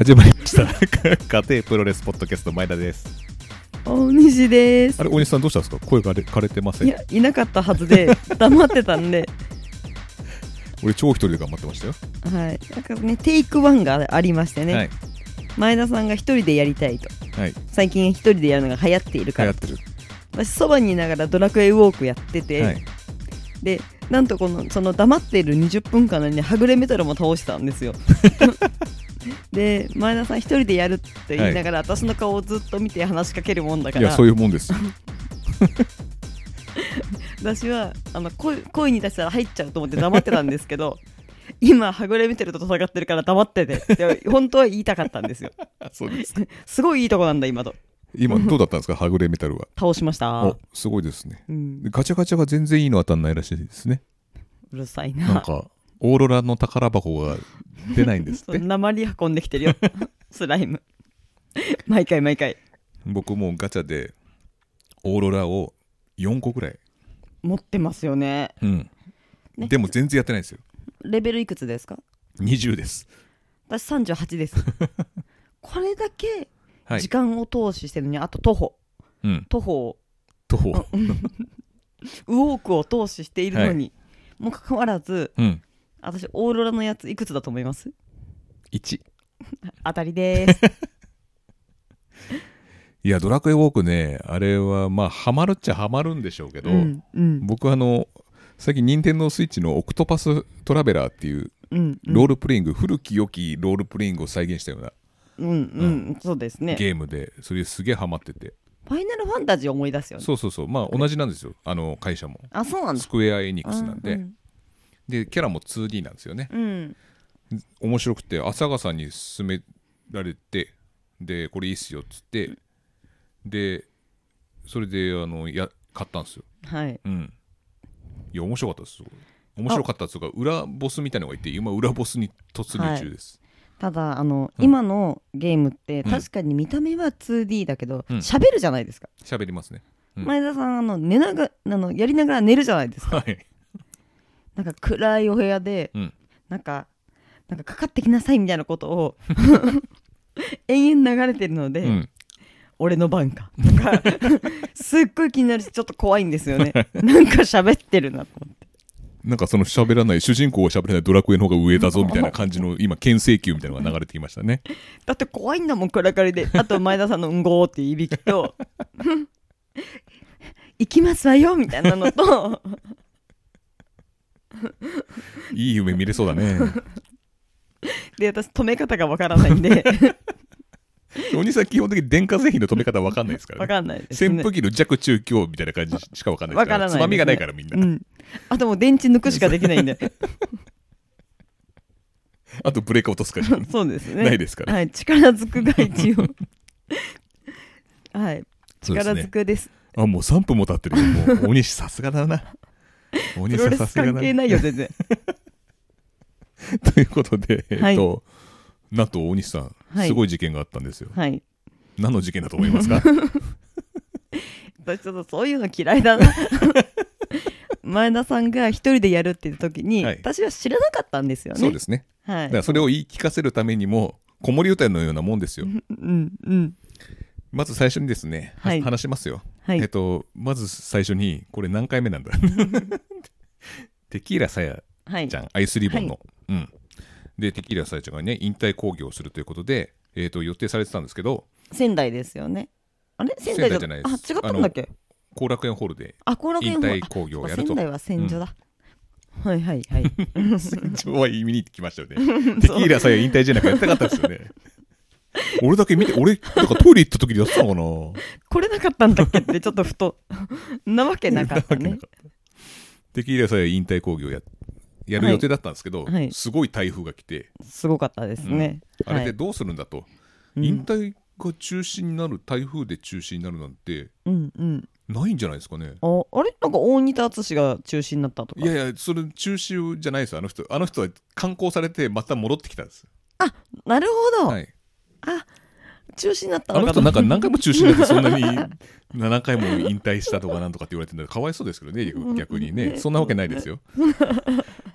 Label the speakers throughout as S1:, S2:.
S1: 始まりました。家庭プロレスポッドキャスト前田です。
S2: 大西です。
S1: あれ大西さんどうしたんですか？声が枯れてません？
S2: いやいなかったはずで 黙ってたんで。
S1: 俺超一人で頑張ってましたよ。
S2: はい。なんかねテイクワンがありましてね、
S1: はい。
S2: 前田さんが一人でやりたいと。
S1: はい。
S2: 最近一人でやるのが流行っているから。
S1: 流行ってる。
S2: 私そばにいながらドラクエウォークやってて、
S1: はい。
S2: でなんとこのその黙っている20分間の間にはぐれメタルも倒したんですよ で前田さん一人でやるって言いながら、私の顔をずっと見て話しかけるもんだから。
S1: いやそういうもんですよ。
S2: 私はあの声声に出したら入っちゃうと思って黙ってたんですけど 今はぐれメタルと戦ってるから黙っててって本当は言いたかったんですよ。
S1: そうです。
S2: すごいいいとこなんだ今と。
S1: 今どうだったんですか？はぐれメタルは。
S2: 倒しました。
S1: お、すごいですね。
S2: うん、
S1: でガチャガチャが全然いいの当たんないらしいですね。
S2: うるさいな。
S1: なんかオーロラの宝箱が出ないんですって？
S2: 鉛運んできてるよ。スライム。毎回毎回。
S1: 僕もうガチャでオーロラを4個ぐらい。
S2: 持ってますよね。
S1: うん、
S2: ね。
S1: でも全然やってないんですよ。
S2: レベルいくつですか
S1: ？20です。
S2: 私38です。これだけ
S1: はい。
S2: 時間を投資してるのにあと徒歩。
S1: うん。
S2: 徒歩を。
S1: 徒歩。
S2: ウォークを投資しているのに、もかかわらず
S1: うん
S2: 私オーロラのやついくつだと思います
S1: ？1
S2: 当たりです。
S1: いや、ドラクエウォークね、あれはまあ、ハマるっちゃハマるんでしょうけど、
S2: うんうん。
S1: 僕あの、最近、任天堂スイッチのオクトパストラベラーっていう
S2: うん
S1: ロールプレイング、古き良きロールプレイングを再現したような
S2: うんうん。そうですね。
S1: ゲームで、それすげえハマってて、
S2: ファイナルファンタジーを思い出すよね。
S1: そうそうそう、まあ同じなんですよ、あの会社も。
S2: あそうなんだ。
S1: スクエア・エニックスなんで、
S2: うん
S1: で、キャラも 2D なんですよね。
S2: うん
S1: 面白くて、朝霞さんに勧められて、で、これいいっすよっつって、で、それであのや買ったんですよ。
S2: はい
S1: うん。いや、面白かったです。面白かったっつうか、裏ボスみたいなのがいて、今、裏ボスに突入中です。
S2: ただあの、
S1: うん
S2: 今のゲームって
S1: うん
S2: 確かに見た目は 2D だけど
S1: うん
S2: 喋、るじゃないですか、
S1: 喋、りますね。うん
S2: 前田さんあの寝ながあのやりながら寝るじゃないですか
S1: はい。
S2: なんか暗いお部屋で、
S1: うん。
S2: なんかなんかかかってきなさいみたいなことを 延々流れてるので、
S1: うん。
S2: 俺の番か。とかすっごい気になるしちょっと怖いんですよね。なんか喋ってるなと思って。
S1: なんかその喋らない、主人公が喋らないドラクエの方が上だぞみたいな感じの、今、牽制球みたいなのが流れてきましたね。
S2: だって怖いんだもん暗がりで。あと前田さんの「うんごー」っていういびきと「行きますわよ」みたいなのと
S1: いい夢見れそうだね。
S2: で私止め方がわからないんで
S1: お兄さん、基本的に電化製品の止め方わかんないですから
S2: わ
S1: ね。
S2: かんないです、ね、
S1: 扇風機の弱中強みたいな感じしかわかんないですから。
S2: わからないですね
S1: つまみがないからみんな。
S2: うん、あともう電池抜くしかできないんで
S1: あとブレーカー落とすか
S2: そうですね
S1: ないですから。
S2: はい力ずくが一応はい力ずくです
S1: あ、もう3分も経ってるよ。もう、大西さすがだな。
S2: プロレス。関係ないよ全然。
S1: ということで、
S2: はい
S1: えっと、なんと大西さん、
S2: はい。
S1: すごい事件があったんですよ。
S2: はい。
S1: 何の事件だと思いますか？
S2: 私ちょっとそういうの嫌いだな。前田さんが一人でやるっていう時に、
S1: はい。
S2: 私は知らなかったんですよね。
S1: そうですね。
S2: はい。
S1: だからそれを言い聞かせるためにも、子守歌のようなもんですよ。
S2: うんうん。
S1: まず最初にですね、は
S2: はい。
S1: 話しますよ。
S2: はい。
S1: えっと、まず最初に、これ何回目なんだ？テキーラさや
S2: はい
S1: ちゃん、アイスリボンの。うん。で、テキーラさやちゃんがね、引退興行をするということで、えっと、予定されてたんですけど、
S2: 仙台ですよね。あれ？仙台
S1: じゃないです。
S2: あ違ったんだっけ？
S1: 後楽園ホールで引退興行をやると。
S2: あ仙。台は戦場だ、はいはいはい。
S1: 戦場は見に行ってきましたよね。テキーラさや引退じゃなくやりたかったですよね。俺だけ見て、俺、なんかトイレ行った時にやってたのかな？
S2: 来れなかったんだっけってちょっとふと なわけなかったね。
S1: テキーラさや引退興行をややる予定だったんですけど、
S2: はい。はい
S1: すごい台風が来て、
S2: すごかったですね、
S1: あれで
S2: はい。
S1: どうするんだと、
S2: うん。
S1: 引退が中止になる、台風で中止になるなんて、
S2: うんうん。
S1: ないんじゃないですかね。
S2: ああれ？なんか大仁田淳が中止になったとか。
S1: いやいや、それ中止じゃないですよ、あの人。あの人は観光されて、また戻ってきたんです。
S2: なるほど、
S1: はい、
S2: あ中止になった
S1: あの
S2: のかと。
S1: 人なんか何回も中止になって、そんなに7回も引退したとかなんとかって言われてるんだかわいそうですけどね、逆逆にね。そんなわけないですよ。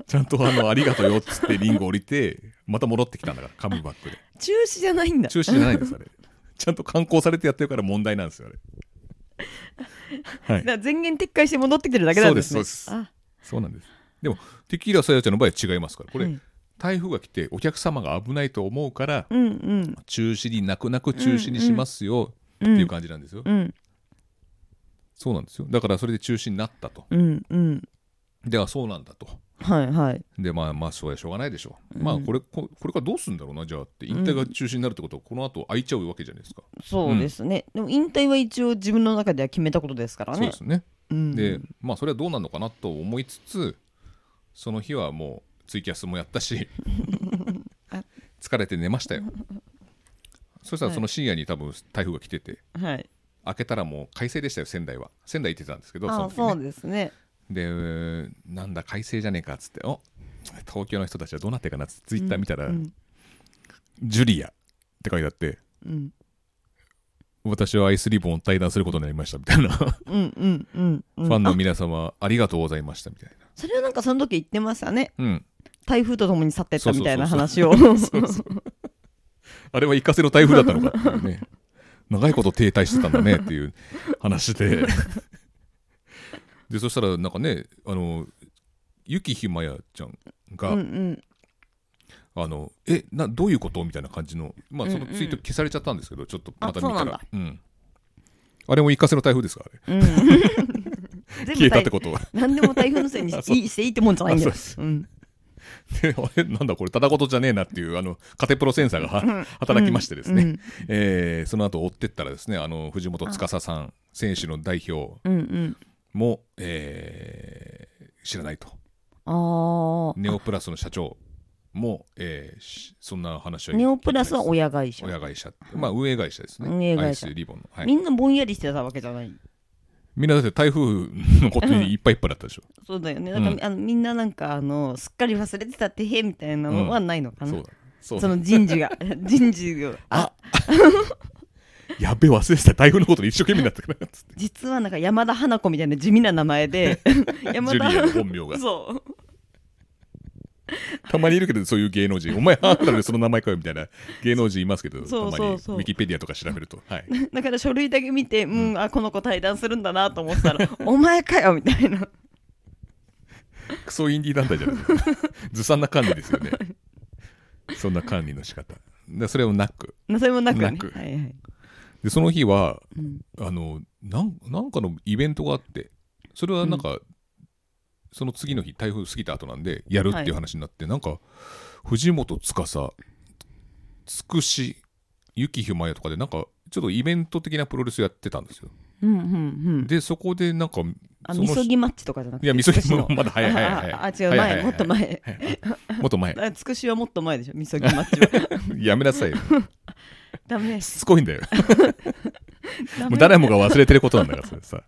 S1: ちゃんとあのありがとうよっつってリング降りてまた戻ってきたんだからカムバックで。
S2: 中止じゃないんだ。
S1: 中止じゃないんですあれ。ちゃんと観光されてやってるから問題なんですよあれ。はい。
S2: だから前言撤回して戻ってきてるだけなんですね。
S1: そうですそう
S2: あ。
S1: そうなんです。でもテキーラさやちゃんの場合は違いますから。これ、
S2: はい
S1: 台風が来てお客様が危ないと思うから
S2: うんうん。
S1: 中止に泣く泣く中止にしますよっていう感じなんですよ、
S2: うん。
S1: そうなんですよ。だからそれで中止になったと。
S2: うんうん。
S1: ではそうなんだと。
S2: はいはい。
S1: でまあまあそれはしょうがないでしょう、まあこれここれからどうするんだろうな。じゃあって引退が中止になるってことはこの後空いちゃうわけじゃないですか、
S2: そうですね、でも引退は一応自分の中では決めたことですからね。
S1: そうですね。
S2: うん。
S1: でまあそれはどうなるのかなと思いつつその日はもうツイキャスもやったし 疲れて寝ましたよ。そしたらその深夜に多分台風が来てて
S2: はい。
S1: 開けたらもう快晴でしたよ仙台は。仙台行ってたんですけどそね。
S2: そうですね。
S1: でなんだ快晴じゃねえかっつってお東京の人たちはどうなってるかなっつってツイッター見たら、
S2: うん
S1: ジュリアって書いてあって
S2: うん。
S1: 私はアイスリボンを対談することになりましたみたいな。フ
S2: うんうんうんうん。
S1: ァンの
S2: あ
S1: 皆様ありがとうございましたみたいな。
S2: それはなんかその時言ってましたね。
S1: うん
S2: 台風とともに去ってったみたいな話を。
S1: あれは一過性の台風だったのか。っていうね。長いこと停滞してたんだねっていう話で。でそしたらなんかねあのゆきひまやちゃんが、
S2: うんうん。
S1: あのえなどういうことみたいな感じのまあその
S2: うん。うん
S1: ツイート消されちゃったんですけどちょっとまた見たら。うん。あれも一過性の台風ですからあれ。
S2: うん。全
S1: 消えたってことは。
S2: 何でも台風のせいにしていいってもんじゃないんだよ。
S1: あそう
S2: うん
S1: であれなんだこれただ事じゃねえなっていうあのカテプロセンサーがは働きましてですね、
S2: うん。
S1: えーその後追ってったらですねあの藤本司さん選手の代表
S2: うんうん。
S1: も、えー知らないと。
S2: ああ
S1: ネオプラスの社長も、えーしそんな話は
S2: ネオプラスは親会社。
S1: 親会社まあ運営会社ですね。
S2: 運営会社。
S1: リボンの、はい、
S2: みんなぼんやりしてたわけじゃない
S1: みんなだって台風のことにいっぱいいっぱいだったでしょ、
S2: そうだよね。だから、
S1: うん
S2: あのみんななんかあのすっかり忘れてたってへみたいなのはないのかな、
S1: そうだ。そう
S2: そ
S1: だ
S2: の人事が 人事が
S1: あやべえ忘れてた。台風のことに一生懸命になった。からっつって
S2: 実はなんか山田花子みたいな地味な名前で 山田
S1: ジュリアの本名が。
S2: そう
S1: たまにいるけどそういう芸能人。お前あんたでその名前かよみたいな。芸能人いますけどたまに。ウィキペディアとか調べると。はい。
S2: だから書類だけ見てうん、あこの子対談するんだなと思ってたら お前かよみたいな。
S1: クソインディー団体じゃない。ですかずさんな管理ですよね。そんな管理の仕方。でそれをなく。
S2: それもなくね。
S1: なく。
S2: はいはい。
S1: でその日は
S2: うん。
S1: あのなんなんかのイベントがあってそれはなんか、その次の日台風過ぎた後なんでやるっていう話になって、なんか藤本司つくしゆきひまやとかでなんかちょっとイベント的なプロレスやってたんですよ。
S2: うんうんうん。
S1: でそこでなんか
S2: あみそぎマッチとかじゃなくて
S1: いやみそぎもまだ早い早い早い。
S2: ああ違う
S1: はいはいはい
S2: 前もっと前。
S1: もっと前。
S2: あ つくしはもっと前でしょみそぎマッチは。
S1: やめなさいよ。
S2: ダメです。
S1: しつこいんだよ。もう誰もが忘れてることなんだからそれさ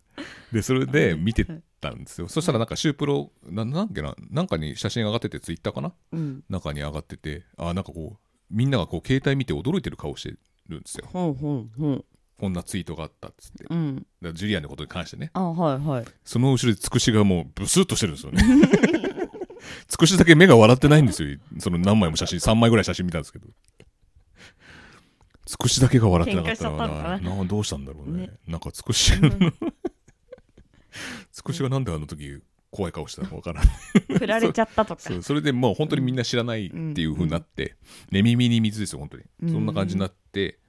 S1: でそれで見てたんですよ。そしたらなんかシュープロななんけななんかに写真上がっててツイッターかな？
S2: うん。
S1: 中に上がっててあなんかこうみんながこう携帯見て驚いてる顔してるんですよ。こんなツイートがあったっつって。
S2: うん。
S1: らジュリアンのことに関してね。
S2: あはいはい。
S1: その後ろでつくしがもうブスッとしてるんですよね。つくしだけ目が笑ってないんですよ。その何枚も写真3枚ぐらい写真見たんですけど。つくしだけが笑ってなかったの
S2: 喧嘩しちゃったのか
S1: な。などうしたんだろうね。
S2: ね。
S1: なんかつくしつ くしがなんであの時怖い顔してたのかわからない。
S2: 振られちゃったとか。
S1: それでもう本当にみんな知らないっていう風になって、寝耳に水ですよ本当に、
S2: うん。
S1: そんな感じになって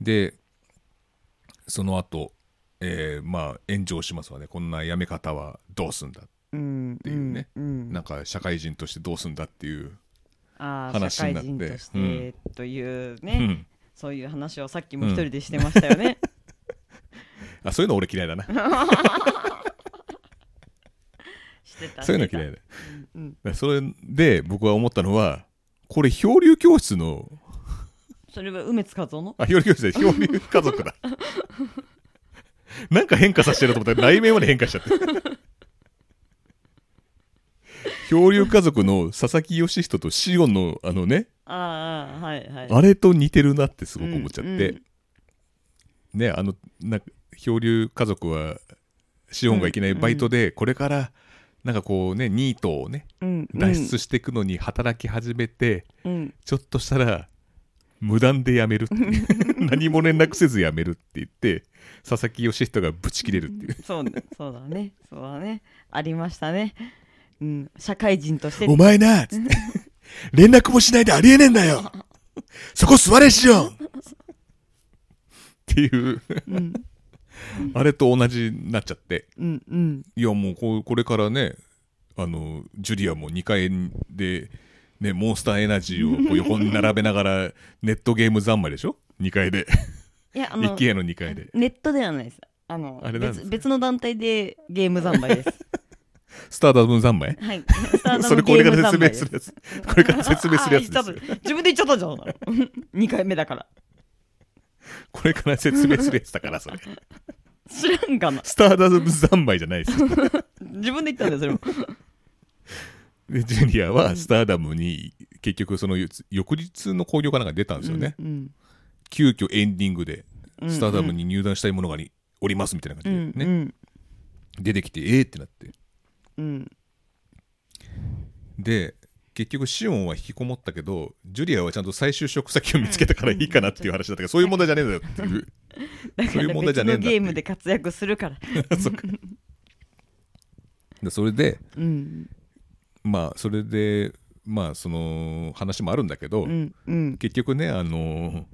S1: でその後、えーまあ炎上しますわね。こんなやめ方はどうすんだ、
S2: うん
S1: っていうね。
S2: うんうん
S1: なんか社会人としてどうすんだっていう、話
S2: 社会
S1: になって。
S2: 人としてというね、
S1: うん。
S2: そういう話をさっきも一人でしてましたよね、
S1: あそういうの俺嫌いだなそういうの嫌いだ
S2: うん
S1: それで僕は思ったのはこれ漂流教室の
S2: それは梅津和夫の？
S1: あ漂流教室で漂流家族だ。なんか変化させてると思ったら内面まで変化しちゃって。漂流家族の佐々木義人とシオンのあのね
S2: ああはいはい。
S1: あれと似てるなってすごく思っちゃって、
S2: うん
S1: ねあのな漂流家族はシオンがいきなりバイトでこれからなんかこうねニートをね
S2: うん
S1: 脱出していくのに働き始めて、
S2: うん。
S1: ちょっとしたら無断で辞める 何も連絡せず辞めるって言って佐々木義人がブチ切れるっていう。
S2: そうねそうだね。そうだね。ありましたね。うん。社会人として。
S3: お前な、つって。連絡もしないでありえねえんだよ。そこ座れしよ
S1: っていう。
S2: うん
S1: あれと同じになっちゃって。
S2: うんうん。
S1: いやもうこうこれからねあのジュリアも2階で、ね、モンスターエナジーをこう横に並べながら ネットゲーム三昧でしょ？2階で。
S2: いやあの
S1: IKEA の2階で。
S2: ネットではないです。あの
S1: あれ
S2: 別別の団体でゲーム三昧です。
S1: スターダム三昧？
S2: はい。
S1: それこれから説明
S2: す
S1: するやつ。これから説明するやつです
S2: あ言っちゃった自分で言っちゃったじゃん。2回目だから
S1: これから説明するやつだからそれ。
S2: 知らんかな。
S1: スターダム三昧じゃないですよ。
S2: 自分で言ったんだよそれも。
S1: でジュリアはスターダムに結局その翌日の興行かなんか出たんですよね、
S2: うん
S1: 急遽エンディングで
S2: うん
S1: スターダムに入団したい者がにおりますみたいな
S2: う
S1: 感じでね、
S2: んうん。
S1: 出てきてえーってなって。
S2: うん。
S1: で結局シオンは引きこもったけどジュリアはちゃんと再就職先を見つけたからいいかなっていう話だったけどそういう問題じゃねえんだよっていう。
S2: だか
S1: そういう問題じゃねえんだっていう
S2: のゲームで活躍するから。
S1: そっか。でそれで
S2: うん。
S1: まあそれでまあその話もあるんだけど、
S2: うんうん。
S1: 結局ねあの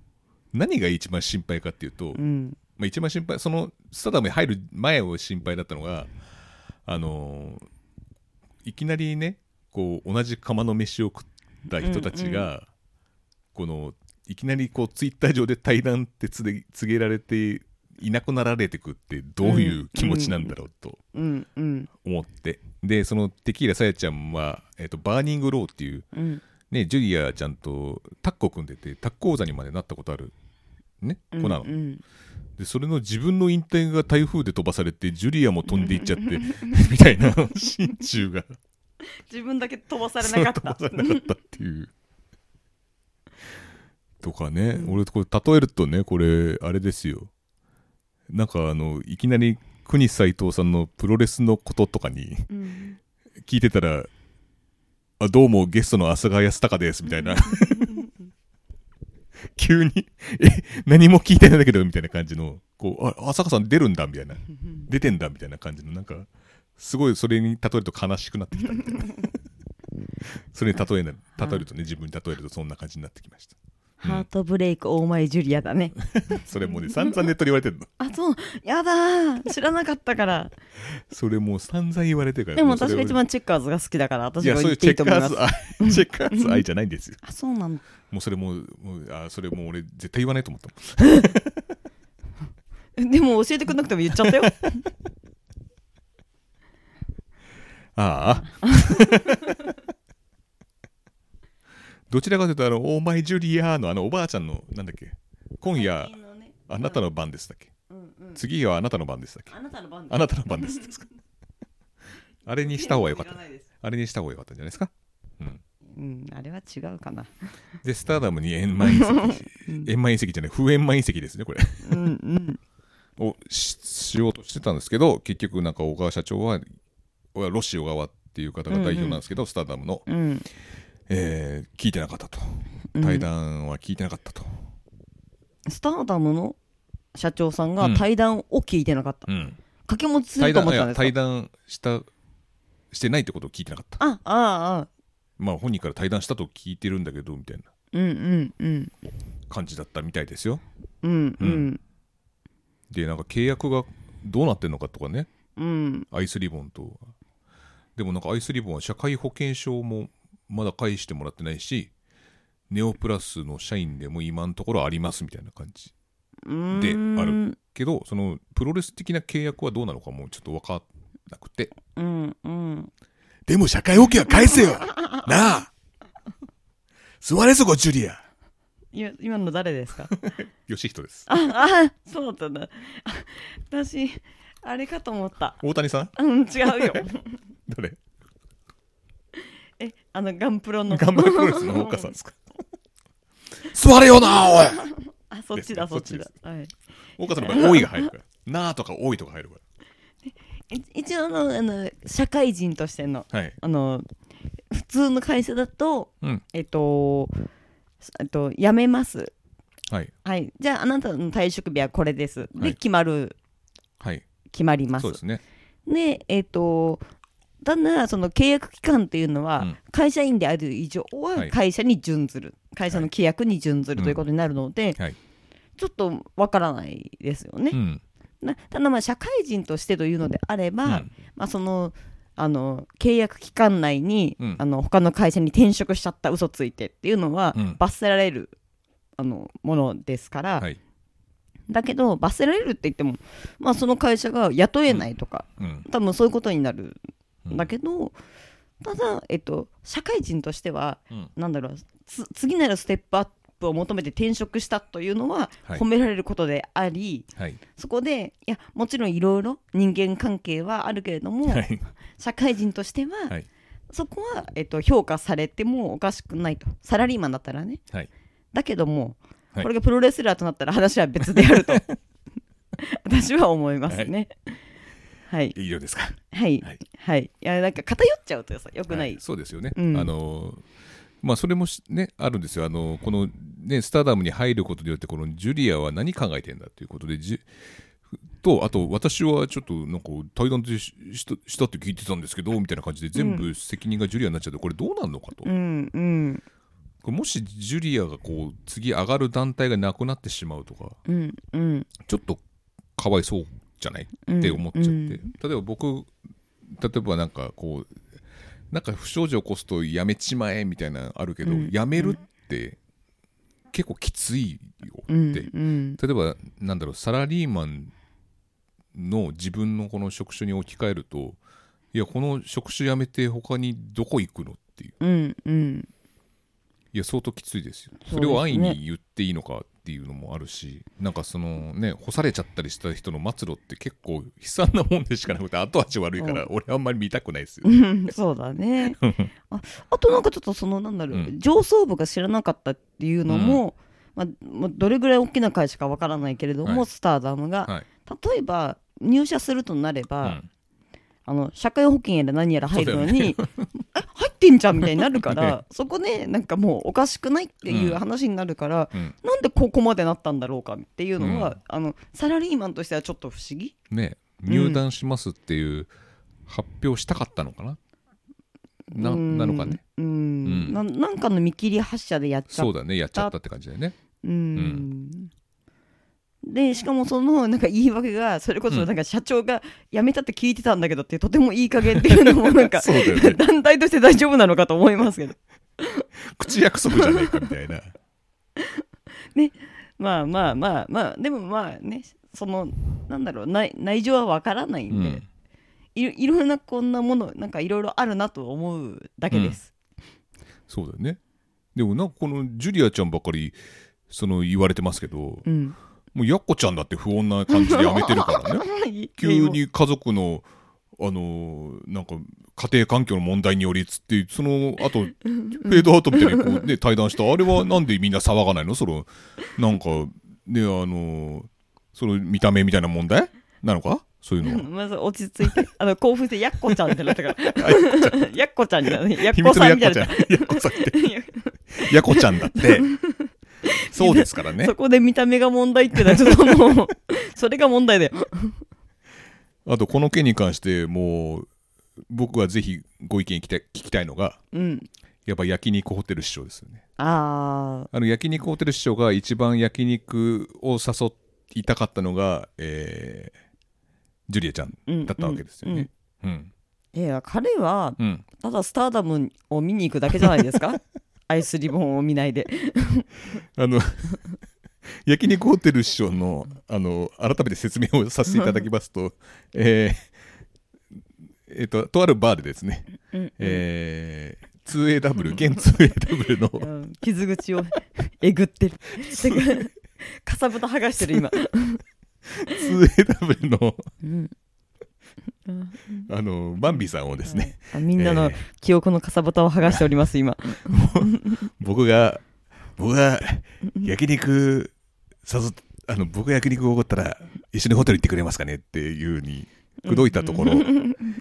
S1: 何が一番心配かっていうと、
S2: うん。
S1: まあ、一番心配そのスタダムに入る前を心配だったのがあのいきなりねこう同じ釜の飯を食った人たちが、このいきなりこうツイッター上で対談って告げ告げられていなくなられてくってどういう気持ちなんだろうと
S2: うんうん
S1: 思って、でそのテキーラさやちゃんは、えー、とバーニングローっていう、
S2: うん。
S1: ね、ジュリアちゃんとタッグを組んでてタッグ王座にまでなったことある、ね、子なの。
S2: うん。
S1: でそれの自分の引退が台風で飛ばされてジュリアも飛んでいっちゃって みたいな心中が
S2: 自分だけ飛ばされなかった。
S1: 飛ばされなかったっていう。とかね、俺これ例えるとねこれあれですよ。なんかあのいきなり国斎藤さんのプロレスのこととかに
S2: うん。
S1: 聞いてたら「あどうもゲストの浅川康隆です」みたいな。急に「え何も聞いてないんだけど」みたいな感じの「こうあ浅川さん出るんだ」みたいな「出てんだ」みたいな感じのなんかすごいそれに例えると悲しくなってきたみたいな。それに例えな例えるとね自分に例えるとそんな感じになってきました。
S2: ハートブレイクオーマイジュリアだね。
S1: それもうね散々ネットで言われてるの。
S2: あそう。やだー。知らなかったから。
S1: それもう散々言われてるから。
S2: でも
S1: うそれを
S2: 私が一番チェッカーズが好きだから。
S1: い
S2: 私が
S1: やそういうチェッカーズ愛 チェッカーズ愛じゃないんですよ。
S2: あそうなの
S1: もうそれもうもうあそれもう俺絶対言わないと思ったもん。
S2: でも教えてくれなくても言っちゃったよ
S1: ああ。どちらかというとあの「オーマイジュリア」のあのおばあちゃんのなんだっけ？今夜あなたの番ですだっけ？
S2: うんうん。
S1: 次はあなたの番ですだっけ？
S2: あなたの番
S1: あなたの番です。ですかあれにした方がよかった。あれにした方がよかったんじゃないですか？うん。
S2: うんあれは違うかな。
S1: でスターダムに円満隕石円満隕石じゃない不円満隕石ですねこれ。
S2: うんうん。
S1: をししようとしてたんですけど結局なんか小川社長ははロシオ側っていう方が代表なんですけど、スターダムの、
S2: うん。
S1: えー聞いてなかったと。
S2: うん。
S1: 対談は聞いてなかったと、
S2: スターダムの社長さんが
S1: うん。
S2: 対談を聞いてなかった、
S1: うん。
S2: 掛け持ちす
S1: 対
S2: ると思ったんですか？
S1: 談したしてないってことを聞いてなかった。
S2: ああああ
S1: まあ本人から対談したと聞いてるんだけどみたいな。
S2: うんうんうん。
S1: 感じだったみたいですよ。
S2: うんう
S1: うん。でなんか契約がどうなってんのかとかね。
S2: うん。
S1: アイスリボンとでもなんかアイスリボンは社会保険証もまだ返してもらってないしネオプラスの社員でも今のところありますみたいな感じ
S2: うん
S1: であるけどそのプロレス的な契約はどうなのかもうちょっと分かんなくて。
S2: うんうん
S3: でも社会保険は返せよ。なあ。座れそこ、ジュリア。
S2: いや今の誰ですか？
S1: 吉人です。
S2: ああそうだったんだ。あ私あれかと思った。
S1: 大谷さん？
S2: うん違うよ
S1: 誰？
S2: えあのガンプロの。
S1: 頑張れプロレスの大岡さんですか？
S3: 座れよな、おい。
S2: あそっちだ
S1: ですね
S2: そっちだ
S1: そっち
S2: はい。
S1: 大岡さんの場合「多い」が入るから「なあ」とか「多い」とか入るから。
S2: い一応あのあの社会人としての
S1: はい。
S2: あの普通の会社だと
S1: うん。
S2: えっとえっと辞めます。
S1: はい。
S2: はい。じゃああなたの退職日はこれです。
S1: はい。
S2: で決まる。
S1: はい。
S2: 決まります。
S1: そうですね。
S2: でえっとただその。契約期間っていうの。は、会社員である以上
S1: は
S2: 会社に準ずる、会社の。規約に準ずるということになるの。で、ちょっとわからないですよね。ただ社会人としてというの。であれば、まあ、その。あの。契約期間内に、
S1: うん
S2: あの。他の。会社に転職しちゃった嘘ついてっていうの。は、罰せられるあの。もの。ですから、だけど罰せられるって言っても、まあ、その。会社が雇えないとか、多分そういうことになるだけど、ただ、えっと、社会人としては、
S1: うん。
S2: なんだろうつ次なるステップアップを求めて転職したというのは
S1: はい。
S2: 褒められることであり、
S1: はい。
S2: そこでいやもちろんいろいろ人間関係はあるけれども、
S1: はい。
S2: 社会人としては、
S1: はい。
S2: そこは、えっと、評価されてもおかしくないと。サラリーマンだったらね。
S1: はい。
S2: だけども、
S1: はい。
S2: これがプロレスラーとなったら話は別であると。私は思いますねはい。
S1: 以上ですか？
S2: はい。
S1: はい。
S2: はい。いやなんか偏っちゃうとさよくない、
S1: はい。そうですよね、
S2: うん。
S1: あのまあそれもしねあるんですよ。あのこのねスターダムに入ることによってこのジュリアは何考えてんだということでじとあと私はちょっとなんか対談でししたしたって聞いてたんですけどみたいな感じで全部責任がジュリアになっちゃってこれどうなんのかと、
S2: うんうん
S1: もしジュリアがこう次上がる団体がなくなってしまうとか
S2: うんうん
S1: ちょっとかわいそうじゃない？
S2: うん
S1: って思っちゃって、
S2: うん
S1: 例えば僕例えばなんかこうなんか不祥事を起こすとやめちまえみたいなのあるけど、
S2: うん。
S1: やめるって結構きついよって、例えばなんだろうサラリーマンの自分のこの職種に置き換えるといやこの職種辞めて他にどこ行くのっていういや相当きついですよ。
S2: そ
S1: れを安易に言っていいのかっていうのもあるしなんかそのね干されちゃったりした人の末路って結構悲惨なもんでしかなくて後味悪いから俺あんまり見たくないですよ、
S2: うん。そうだね。ああとなんかちょっとそのなんだろう、
S1: うん。
S2: 上層部が知らなかったっていうのも、まあ、まあどれぐらい大きな会社かわからないけれども、
S1: はい。
S2: スターダムが、
S1: はい。
S2: 例えば入社するとなれば、
S1: うん
S2: あの社会保険やら何やら入るのに、え入ってんじゃんみたいになるから、
S1: ね
S2: そこでなんかもうおかしくないっていう話になるから、
S1: うん。
S2: なんでここまでなったんだろうかっていうのは、
S1: うん。
S2: あのサラリーマンとしてはちょっと不思議。
S1: ね入団しますっていう発表したかったのかな、な
S2: うん。
S1: なのかね？
S2: うん、
S1: うん。
S2: ななんかの見切り発車でやっちゃっ
S1: そうだねやっちゃったって感じだよね。
S2: うんでしかもその なんか言い訳がそれこそなんか社長が辞めたって聞いてたんだけどってとてもいい加減っていうのもなんか
S1: ね。
S2: 団体として大丈夫なのかと思いますけど。
S1: 口約束じゃないかみたいな。
S2: まあまあまあまあでもまあねそのなんだろう内内情はわからないんで、
S1: うん。
S2: いろいろんなこんなものなんかいろいろあるなと思うだけです。
S1: そうだよね。でもなんかこのジュリアちゃんばっかりその言われてますけど
S2: うん、
S1: もうやっこちゃんだって不穏な感じでやめてるからね。急に家族のあのーなんか家庭環境の問題によりつってその後フェードアウトみたいにこう、ね、対談したあれはなんでみんな騒がないの？そのなんかねあのーその見た目みたいな問題？なのか？そういうのは。
S2: まず落ち着いてあの興奮してやっこちゃんってなったから。やっこちゃん。じゃないやっ
S1: 秘
S2: こさんみたいな。
S1: やっこさん。ってやこちゃんだって そうですからね。
S2: そこで見た目が問題っていうのはちょっともうそれが問題だよ。
S1: あとこの件に関してもう僕はぜひご意見聞きたい聞きたいのが
S2: うん、
S1: やっぱ焼肉ホテル師匠ですよね。
S2: あ
S1: あの焼肉ホテル師匠が一番焼肉を誘いたかったのが、えージュリアちゃんだったわけですよね。うん
S2: ーいや彼は
S1: うん。
S2: ただスターダムを見に行くだけじゃないですか？アイスリボンを見ないで。
S1: あの焼肉ホテル師匠のあの改めて説明をさせていただきますと、えーえっととあるバーでですね、
S2: うん
S1: えー 2AW 現 2AW の
S2: うん傷口をえぐってる。かさぶた剥がしてる今。
S1: 2AW の
S2: うん
S1: あのバンビさんをですね、
S2: あみんなの
S1: えー
S2: 記憶のかさぶたを剥がしております今。
S1: 僕が僕が焼肉誘っあの僕が焼肉をおごったら一緒にホテル行ってくれますかねっていうふうに口説いたところ、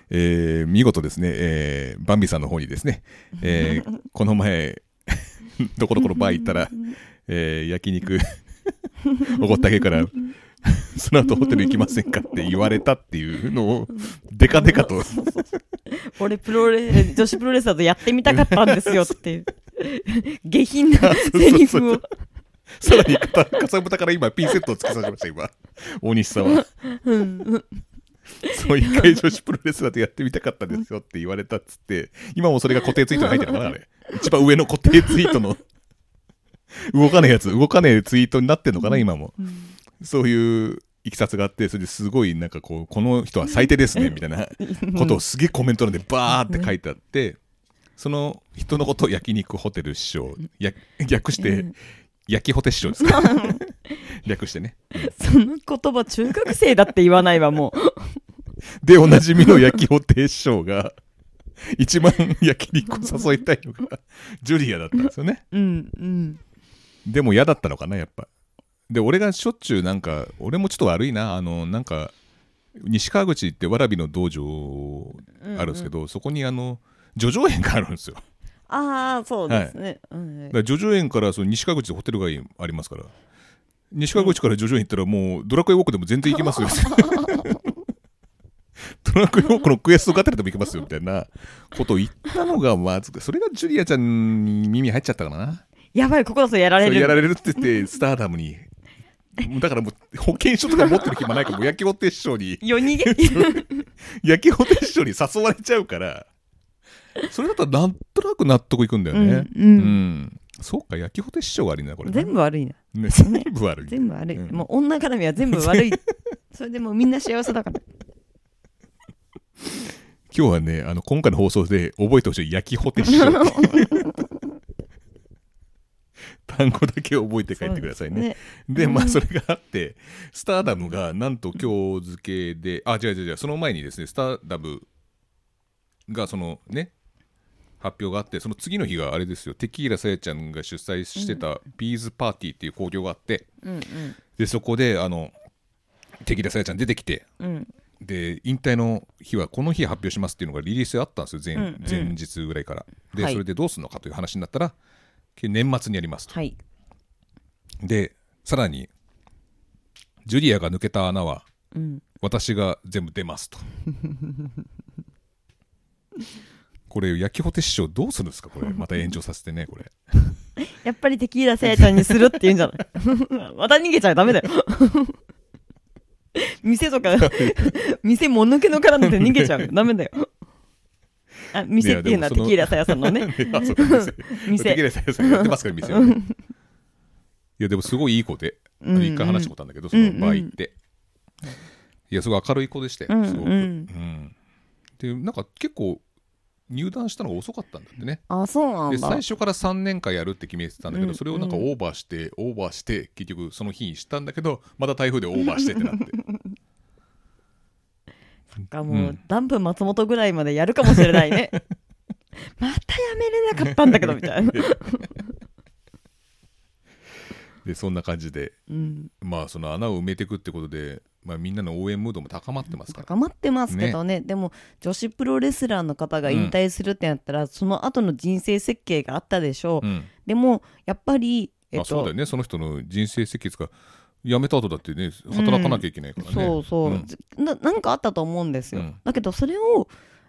S1: えー見事ですね、えーバンビさんの方にですね、えーこの前 どこどこのバー行ったら、えー焼肉 おごってあげるから その後ホテル行きませんかって言われたっていうのをデカデカと。
S2: 俺プロレ女子プロレスラーとやってみたかったんですよって。い う下品なセリフを。
S1: さらにかたかさぶたから今ピンセットをつけさせました今。大西さんは。そう一回女子プロレスラーとやってみたかったですよって言われたっつって今もそれが固定ツイートに入ってるのかなあれ。一番上の固定ツイートの。動かねえやつ動かねえツイートになってんのかな今もそういういきさつがあってそれですごいなんかこうこの人は最低ですねみたいなことをすげえコメント欄でバーって書いてあってその人のことを焼肉ホテル師匠や略して焼きホテ師匠ですか？略してね。
S2: その言葉中学生だって言わないわもう。
S1: でおなじみの焼きホテ師匠が一番焼肉を誘いたいのがジュリアだったんですよね。
S2: うんうん。
S1: でも嫌だったのかなやっぱで俺がしょっちゅうなんか俺もちょっと悪いな。あのなんか西川口ってわらびの道場あるんですけど、そこにあの叙々苑があるんですよ。
S2: ああそうですね、うん
S1: だから叙々苑からその西川口でホテル街ありますから。西川口から叙々苑行ったらもうドラクエウォークでも全然行きますよ。ドラクエウォークのクエストがてらでも行きますよみたいなことを言ったのがまずそれがジュリアちゃんに耳入っちゃったからな。
S2: やばいここだとやられる。
S1: やられるって言ってスターダムにだからもう保険証とか持ってる暇ないからもう焼きホテ師匠に。
S2: 夜逃げ。
S1: 焼きホテ師匠に誘われちゃうから。それだったらなんとなく納得いくんだよね。
S2: うんうん。
S1: うん。そうか焼きホテ師匠が悪いなこれな
S2: 全部悪いな
S1: ね、全部悪い。
S2: 全部悪い、
S1: うん。
S2: もう女絡みは全部悪い。それでもうみんな幸せだから。
S1: 今日はね、あの今回の放送で覚えてほしい焼きホテ師匠 単語だけ覚えて帰ってくださいね。で、まあそれがあって、スターダムがなんと今日付けで、あ、違う違う違う、その前にですね、スターダムがそのね、発表があって、その次の日があれですよ、テキーラさやちゃんが主催してたビーズパーティーっていう興行があって、
S2: うん
S1: で、そこで、あの、テキーラさやちゃん出てきて、
S2: うん。うん
S1: で引退の日はこの日発表しますっていうのがリリースあったんですよ前,、
S2: うんうん。
S1: 前日ぐらいから。で、
S2: はい。
S1: それでどうするのかという話になったら年末にやりますと。
S2: はい。
S1: でさらにジュリアが抜けた穴は
S2: うん。
S1: 私が全部出ますと。これ焼きホテ師匠どうするんですか？これ。また炎上させてねこれ。
S2: やっぱりテキーラせやちゃんにするって言うんじゃない？また逃げちゃダメだよ。店とか店もぬけのからなんて逃げちゃう。ダメだよあ店っていうのはテキーラさやさんのね。
S1: 店。テキ
S2: 店
S1: ーラさやさんやってますから店はね。いやでもすごいいい子で
S2: うんうん。
S1: 一回話したことあるんだけどその場合って。いやすごい明るい子でしたよすごく
S2: うん。うん
S1: うん。でなんか結構入団したのが遅かったんだってね。
S2: あそうなんだ。
S1: で最初から3年間やるって決めてたんだけど、
S2: うん
S1: それをなんかオーバーして、オーバーして結局その日にしたんだけどまた台風でオーバーしてってなって
S2: かもう、
S1: うん。
S2: ダンプ松本ぐらいまでやるかもしれないね。またやめれなかったんだけどみたいな、
S1: でそんな感じで
S2: うん、
S1: まあその穴を埋めていくってことで、まあ、みんなの応援ムードも高まってますから。
S2: 高まってますけどね。でも女子プロレスラーの方が引退するってなったら、その後の人生設計があったでしょう、
S1: うん。
S2: でもやっぱりえっと、
S1: まあそうだよね。その人の人生設計が辞めた後だってね働かなきゃいけないからね、
S2: そうそう、
S1: ん。
S2: ななんかあったと思うんですよ、
S1: うん。
S2: だけどそれを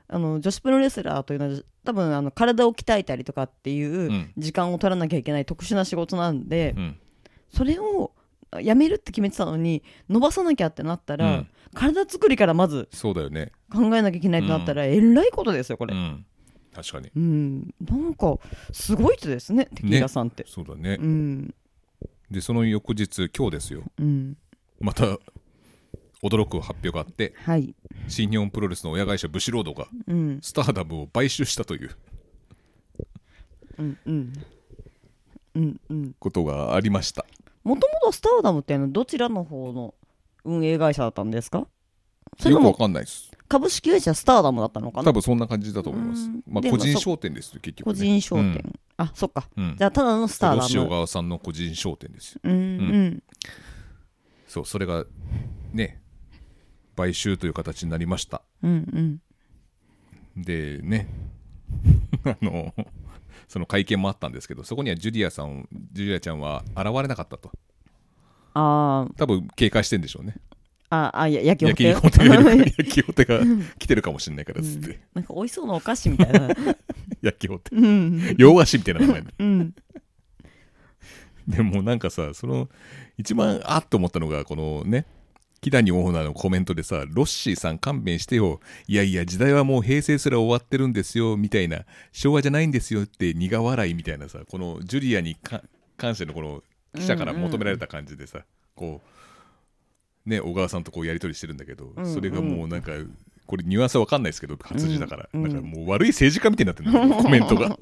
S2: あの女子プロレスラーというのは多分あの体を鍛えたりとかっていううん。時間を取らなきゃいけない特殊な仕事なんで、
S1: うん。
S2: それをやめるって決めてたのに伸ばさなきゃってなったら、
S1: うん。
S2: 体作りからまず
S1: そうだよね。
S2: 考えなきゃいけないってなったら、えらいことですよこれ、
S1: うん。確かに。
S2: うん、なんかすごい人ですねテキーラさんって、
S1: そうだね、
S2: うん
S1: でその翌日今日ですよ。
S2: うん。
S1: また驚く発表があって
S2: はい。
S1: 新日本プロレスの親会社ブシロードが
S2: うん。
S1: スターダムを買収したという。
S2: うんうん。うんうん。
S1: ことがありました。
S2: もともとスターダムっていうのはどちらの方の運営会社だったんですか？それ
S1: よくわかんないです。
S2: 株式会社スターダムだったのかな？
S1: 多分そんな感じだと思います。
S2: うん。
S1: まあ個人商店ですよ結局、ね、
S2: 個人商店、あそっか。
S1: うん、うん
S2: じゃあただのスター
S1: ロ
S2: ダム
S1: シオ川さんの個人商店ですよ。
S2: うんうん。
S1: そうそれがね買収という形になりました。
S2: うんうん。
S1: でね。あのその会見もあったんですけどそこにはジュリアさんジュリアちゃんは現れなかったと。
S2: あー。
S1: 多分警戒してんでしょうね。
S2: ああや焼き
S1: 焼
S2: ほて
S1: きホテがいる焼きホテが来てるかもしれないからっつって、
S2: なんか美味しそうなお菓子みたいな
S1: 焼きホテ
S2: うん。
S1: 洋菓子みたいな名前で。
S2: うん。
S1: でもなんかさその一番あっと思ったのがこのね木谷オーナーのコメントでさロッシーさん勘弁してよ。いやいや時代はもう平成すら終わってるんですよみたいな。昭和じゃないんですよって苦笑いみたいなさこのジュリアにか関してのこの記者から求められた感じでさ、こうね小川さんとこうやり取りしてるんだけど、
S2: うん。
S1: それがもうなんかこれニュアンスは分かんないですけど活字だから、
S2: うん
S1: なんかもう悪い政治家みたいになってるん コメントが。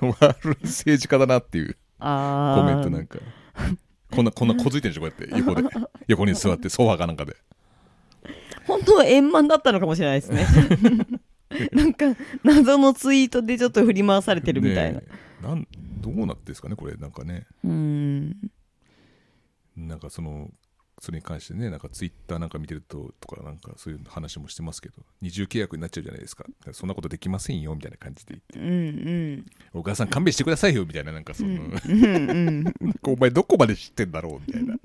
S1: 悪い政治家だなっていう。
S2: あ
S1: コメントなんか。こんなこんな小づいてるでしょこうやって横で。横に座ってソファーかなんかで。
S2: 本当は円満だったのかもしれないですね。なんか謎のツイートでちょっと振り回されてるみたいな、
S1: なんどうなってんですかねこれ。なんかね。
S2: うん。
S1: なんかそのそれに関してねなんかツイッターなんか見てるととかなんかそういう話もしてますけど二重契約になっちゃうじゃないですか。そんなことできませんよみたいな感じで言って。
S2: うんうん。
S1: お母さん勘弁してくださいよみたいななんかその、お前どこまで知ってんだろうみたいな。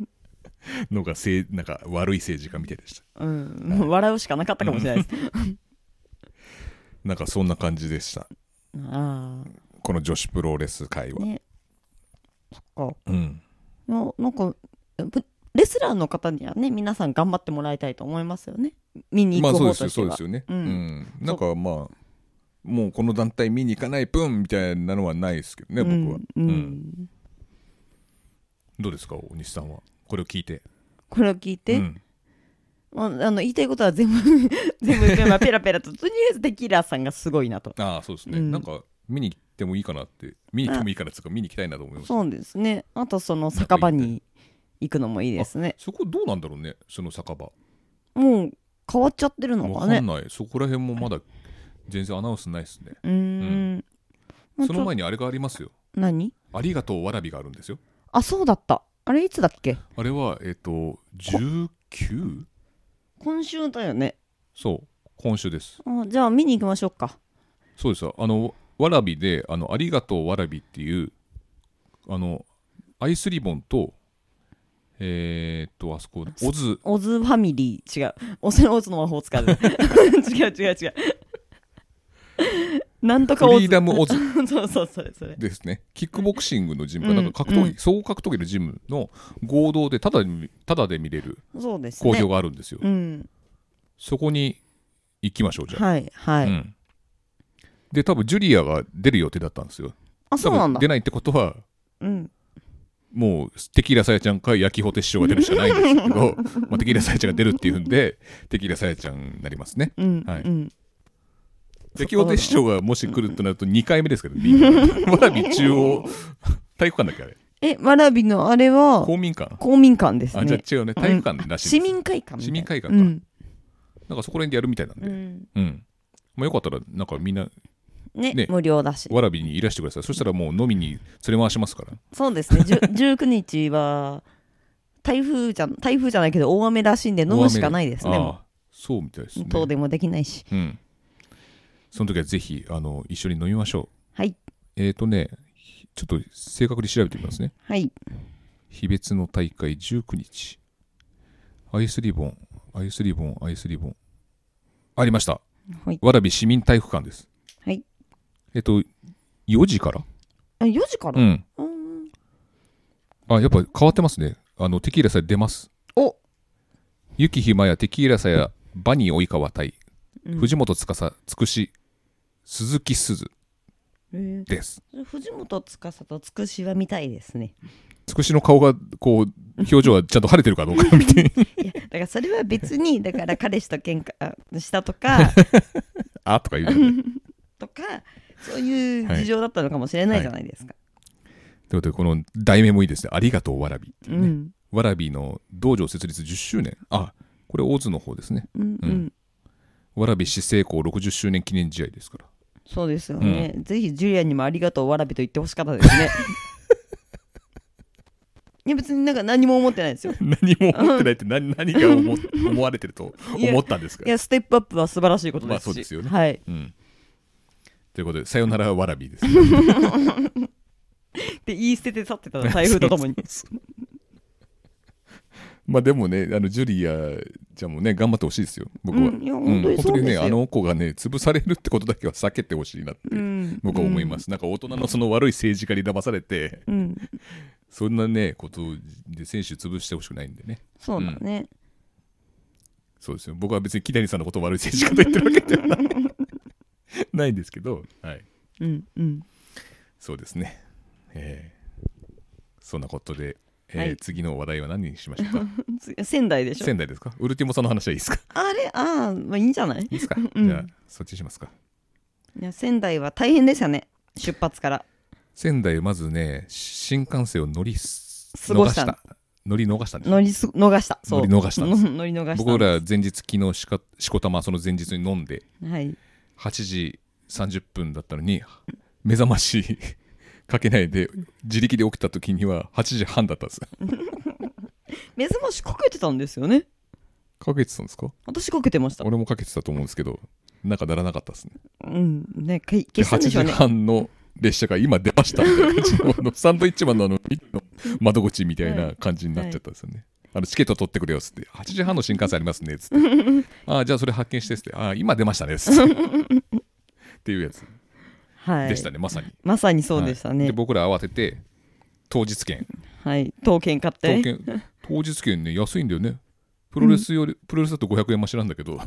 S1: のがせいなんか悪い政治家みたいでした。
S2: うん、笑うしかなかったかもしれないです。
S1: なんかそんな感じでした。
S2: あ
S1: この女子プロレス界
S2: あ、
S1: は、
S2: ね。そっか。
S1: うん。
S2: いやなんか、ぶレスラーの方にはね、皆さん頑張ってもらいたいと思いますよね。見に
S1: ま
S2: 行
S1: あそうですよ
S2: く方としては。
S1: そうですよね、
S2: う
S1: うん。んなんかまあもうこの団体見に行かない分みたいなのはないですけどね僕は、
S2: うんう
S1: うん。
S2: ん
S1: どうですか大西さんは？これを聞いて。
S2: これを聞いて、
S1: うん。
S2: まあ、あの言いたいことは全部 全部言ってまあペラペラと。とりあえずテキーラさんがすごいなと。
S1: ああそうですね、
S2: うん。
S1: なんか見に行ってもいいかなって。見に行ってもいいかなっていうか見に行きたいなと思います。
S2: そうですね。あとその酒場に行くのもいいですね。
S1: そこどうなんだろうねその酒場。
S2: もう変わっちゃってるの
S1: わ
S2: かね。
S1: かんない。そこら辺もまだ全然アナウンスないですね。
S2: うーん。
S1: その前にあれがありますよ。
S2: 何？
S1: ありがとうわらびがあるんですよ。
S2: あそうだった。あれいつだっけ？
S1: あれはえっ、と 19?
S2: 今週だよね。
S1: そう。今週です。
S2: あじゃあ見に行きましょうか。
S1: そうです。あのわらびであのありがとうわらびっていうあのアイスリボンとえー、っとあそこオズ。
S2: オズファミリー。違う。オズオズの魔法使う。違う違う違う。なんとかオズ。
S1: フリーダムオズ。
S2: そうそうそれそれ。
S1: ですね。キックボクシングのジム。か、
S2: うん
S1: なんか格闘技、
S2: うん。
S1: 総合格闘技のジムの合同でただでただで見れる
S2: そうですね。
S1: 好評があるんですよ、
S2: うん。
S1: そこに行きましょうじゃあ、
S2: はいはい、
S1: うん、で多分ジュリアが出る予定だったんですよ。
S2: あそうなんだ。
S1: 出ないってことは
S2: うん
S1: もうテキーラさやちゃんか焼きホテ師匠が出るしかないんですけど まあテキーラさやちゃんが出るっていうんでテキーラさやちゃんになりますね。
S2: うん、
S1: はい。
S2: うん
S1: 焼きホテ師匠がもし来るとなると2回目ですけど わらび中央。体育館だっけあれ？
S2: えわらびのあれは
S1: 公民館？
S2: 公民館です
S1: あじゃ
S2: ね
S1: あ違うね。体育館らしい
S2: 市
S1: です。
S2: 民会館
S1: 市民会館か。
S2: うん。
S1: なんかそこら辺でやるみたいなんで。
S2: うん。
S1: うん。まあよかったらなんかみんな
S2: ね
S1: ね。
S2: 無料だし。
S1: わらびにいらしてください。そしたらもう飲みに連れ回しますから。
S2: そうですね。じゅ 19日は台風じゃ台風じゃないけど大雨らしいんで飲むしかないですね。も
S1: ああそうみたいですね。
S2: う遠出もできないし。
S1: うん。その時はぜひあの一緒に飲みましょ
S2: はい。う
S1: えーとねちょっと正確に調べてみますね。
S2: はい。
S1: 日別の大会19日。アイスリボンアイスリボンアイスリボン。ありました。
S2: はい。
S1: わらび市民体育館です。
S2: はい
S1: えっと4時から？
S2: あ4時から、
S1: うん。
S2: うん。
S1: あやっぱ変わってますね。あのテキーラさえ出ます。
S2: お。
S1: 雪ひまやテキーラさやバニー及川対
S2: うん。
S1: 藤本司つくし鈴木鈴
S2: え
S1: です。
S2: ー藤本司とつくしは見たいですね。
S1: つくしの顔がこう表情はちゃんと晴れてるかどうか 見て。
S2: いやだからそれは別にだから彼氏と喧嘩したとか。
S1: あとか言うね。
S2: とかそういう事情だったのかもしれないじゃないですか、
S1: ということでこの題名もいいですね。ありがとうわらびね、
S2: うん。
S1: わらびの道場設立10周年。あこれ大津の方ですね。
S2: うんう
S1: うん。んわらび市成功60周年記念試合ですから。
S2: そうですよね、ぜひジュリアにもありがとうわらびと言ってほしかったですね。いや別になんか何も思ってないですよ。
S1: 何も思ってないって何何が思 思われてると思ったんですか？
S2: いやステップアップは素晴らしいことですし、
S1: まあそうですよね。
S2: はい。
S1: うん。ということで、さよならわらびです。
S2: で言い捨てて去ってたの台風とともに
S1: まあでもね、あのジュリアちゃんもね、頑張ってほしいですよ、僕は。
S2: うんいや本当にそうですよ
S1: ね、あの子がね、潰されるってことだけは避けてほしいなって、
S2: うん
S1: 僕は思います。なんか大人のその悪い政治家に騙されて、
S2: うん
S1: そんなね、ことで選手潰してほしくないんでね。
S2: そうだね、
S1: そうですよ。僕は別に木谷さんのことを悪い政治家と言ってるわけではない ないんですけど、はい。
S2: うんうん。
S1: そうですね。えーそんなことで、えー
S2: はい。
S1: 次の話題は何にしましょうか？
S2: つ仙台でしょ？
S1: 仙台ですか？ウルティモさんの話はいいですか？
S2: あれ？ああまあいいんじゃない？
S1: いいですか、
S2: うん。
S1: じゃあそっちにしますか。
S2: いや仙台は大変でしたね。出発から。
S1: 仙台まずね新幹線を乗りす
S2: 過ごした
S1: 逃乗り逃したんです
S2: 乗りす逃した。
S1: 乗り逃したんです。
S2: 乗り逃した
S1: 僕ら前日昨日しかしこたまその前日に飲んで。
S2: はい
S1: 8時30分だったのに目覚ましかけないで自力で起きた時には8時半だったんです。
S2: 目覚ましかけてたんですよね？
S1: かけてたんですか？
S2: 私かけてました。
S1: 俺もかけてたと思うんですけどなんかならなかったですね。
S2: うんねかい
S1: で8時
S2: 消したんでしょうね。
S1: 半の列車が今出ましたみたいな感じ。のサンドイッチマンのあのの窓口みたいな感じになっちゃったんですよね。あのチケット取ってくれよっつって8時半の新幹線ありますねっつって。ああじゃあそれ発見してっつってああ今出ましたねっつって。っていうやつ。
S2: はい。
S1: でしたね、まさに。
S2: まさにそうでしたね。
S1: はい。で僕ら慌てて当日券。
S2: はい。刀剣買って。
S1: 当券当日券ね安いんだよね。プロレスより、プロレスだと500円増しなんだけど。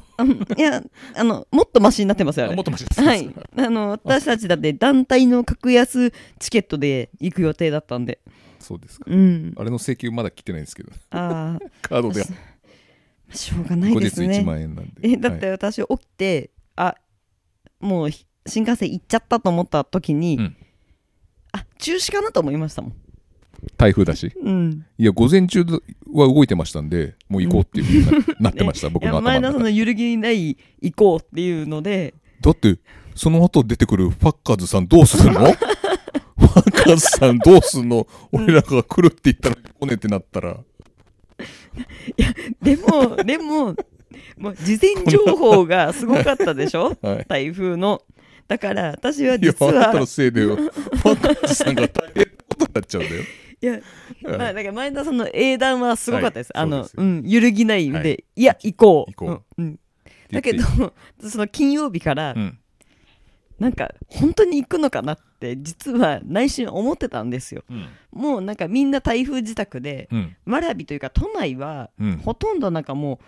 S2: いやあのもっとマシになってますよ
S1: もっとマシです。
S2: はい。あの私たちだって団体の格安チケットで行く予定だったんで
S1: そうですか。
S2: うん。
S1: あれの請求まだ来てないんですけど。
S2: あ
S1: カードで。
S2: あしょうがないですね。
S1: 1万円なんで。
S2: えだって
S1: はい。
S2: 私起きて、あもうひ新幹線行っちゃったと思った時に、
S1: うん。
S2: あ中止かなと思いましたもん。
S1: 台風だし。
S2: うん。
S1: いや、午前中は動いてましたんで、もう行こうっていうふうにななってました、僕の頭の中。で。
S2: 田さんの揺るぎない行こうっていうので。
S1: だって、その後出てくるファッカーズさんどうするの？ファッカーズさんどうすんの？俺らが来るって言ったら来ねえってなったら。
S2: でもでももう事前情報がすごかったでしょ？
S1: はい。
S2: 台風のだから私はい
S1: や、
S2: 実は
S1: あなたのせいでよ。ファッカーズさんが大変なことになっちゃうんだよ。
S2: いや、まあ、だから前田さんの英断はすごかったです。
S1: はい
S2: あの
S1: そう
S2: うん、揺るぎないんで、
S1: はい
S2: い、や、行こう。
S1: 行こ
S2: うんうんだけど、その金曜日から、
S1: うん。
S2: なんか、本当に行くのかなって、実は内心思ってたんですよ。
S1: うん。
S2: もうなんかみんな台風自宅で、
S1: うん。
S2: わらびというか都内は、
S1: うん
S2: ほとんどなんかも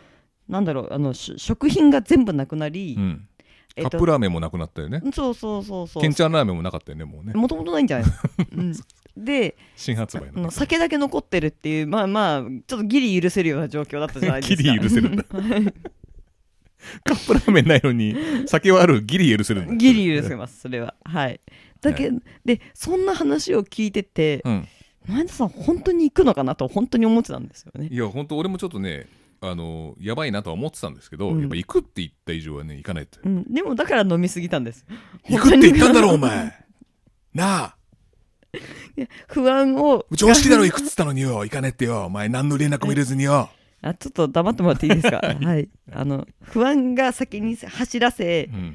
S2: う、なんだろう、あの、し食品が全部なくなり、
S1: うん。
S2: えっと
S1: カップラーメンもなくなったよね。
S2: そうそうそうそう。
S1: ケンちゃんラーメンもなかったよね、もうね。
S2: もともとないんじゃない？の、うん、で、
S1: 新発売
S2: の。酒だけ残ってるっていうまあまあちょっとギリ許せるような状況だったじゃないですか
S1: ギリ許せるんだ。カップラーメンないのに、酒はある、ギリ許せるんだ。
S2: ギリ許せますそれははいだけ、でそんな話を聞いてて
S1: うん。
S2: 前田さん本当に行くのかなと本当に思ってたんですよね
S1: いや、本当俺もちょっとね、あの、やばいなとは思ってたんですけど、
S2: うん
S1: やっぱ行くって言った以上はね、行かないと。
S2: うん、でもだから飲みすぎたんです
S3: 行くって言ったんだろ、お前。なあ。
S2: 不安を
S3: 常識だろ、行くっつったのによ。行かねえってよ。お前、何の連絡も入れずによ。
S2: あちょっと黙ってもらっていいですか？はいあの不安が先に走らせ
S1: うん。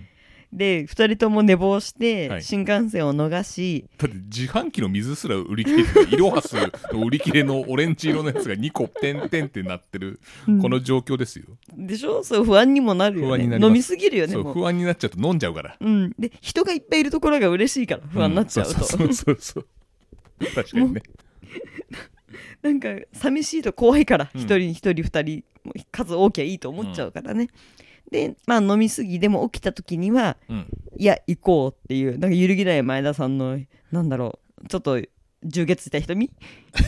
S2: で2人とも寝坊して、
S1: はい。
S2: 新幹線を逃し
S1: だって自販機の水すら売り切れてる、イロハスの売り切れのオレンジ色のやつが2個点々ってなってる、この状況ですよ。
S2: でしょ？そう不安にもなるよね。
S1: 不安になります。
S2: 飲みすぎるよね
S1: そう、不安になっちゃうと飲んじゃうから。
S2: うん、で人がいっぱいいるところが嬉しいから不安になっちゃうと、
S1: んそうそうそう。確かにね。
S2: なんか寂しいと怖いから
S1: うん。
S2: 一、人一人二人数多きゃいいと思っちゃうからね、でまあ飲みすぎでも起きた時には
S1: うん。
S2: いや行こうっていうなんか揺るぎない前田さんのなんだろうちょっと充血した瞳？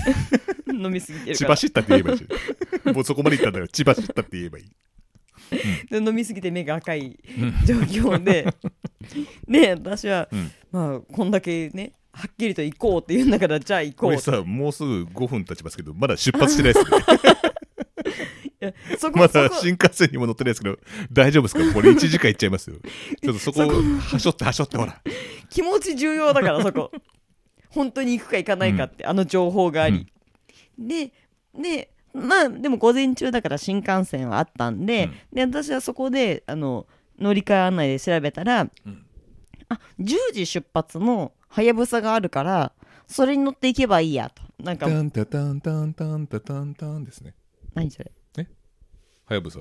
S2: 飲みすぎてるから
S1: 血走ったって言えばいいし。もうそこまで言ったんだよ。血走ったって言えばいい。
S2: で飲みすぎて目が赤い
S1: うん
S2: 状況で ね私は、
S1: うん
S2: まあこんだけねはっきりと行こうって言うんだからじゃあ行こう
S1: これさ、もうすぐ5分経ちますけど、まだ出発してないですね。
S2: そこ
S1: まだ新幹線にも乗ってないですけど、大丈夫ですか？これ1時間いっちゃいますよ。ちょっとそこ、はしょってはしょってほら。
S2: 気持ち重要だからそこ。本当に行くか行かないかって、あの情報があり、ででまあでも午前中だから新幹線はあったんで,、
S1: うん。
S2: で私はそこであの乗り換え案内で調べたら、
S1: うん。
S2: あ10時出発のはやぶさがあるからそれに乗っていけばいいやと。なんか
S1: タンタタンタンタンタタンタンですね。
S2: 何それ？
S1: はやぶさ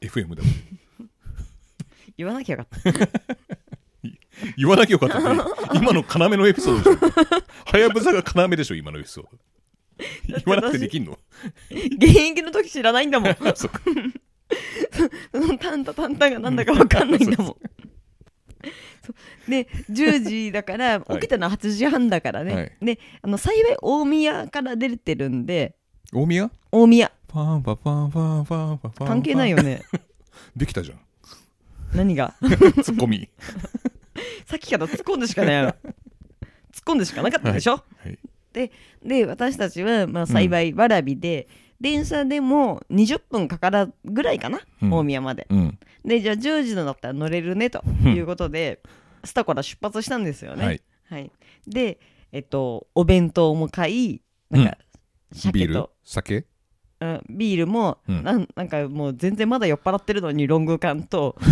S1: FM だ
S2: 言わなきゃよかった。
S1: 言わなきゃよかったね今の要のエピソードでしょ。はやぶさが要でしょ今のエピソード。言わなくてできんの。
S2: 現役の時知らないんだもん。
S1: そっか。
S2: そのタンタタンタンがなんだか分かんないんだもん。そうで10時だから
S1: はい。
S2: 起きたのは8時半だからね、
S1: はい。
S2: であの幸い大宮から出てるんで。
S1: 大宮？
S2: 大宮
S1: ファンファファンファンファンファンファン。
S2: 関係ないよね。
S1: できたじゃん。
S2: 何が？
S1: ツッコミ。
S2: さっきから突っ込んでしかないわ突っ込んでしかなかったでしょ、
S1: はい
S2: で私たちはまあ幸いわらびで、電車でも20分かからぐらいかな、
S1: うん。
S2: 大宮まで。
S1: うん。
S2: でじゃあ10時のだったら乗れるねということでスタコラ出発したんですよね。
S1: はい。
S2: はい、でえっとお弁当も買いなんか、
S1: ビール？
S2: 鮭と、
S1: 酒？
S2: うん、ビールも、
S1: うん。
S2: なんなんかもう全然まだ酔っ払ってるのにロング缶と。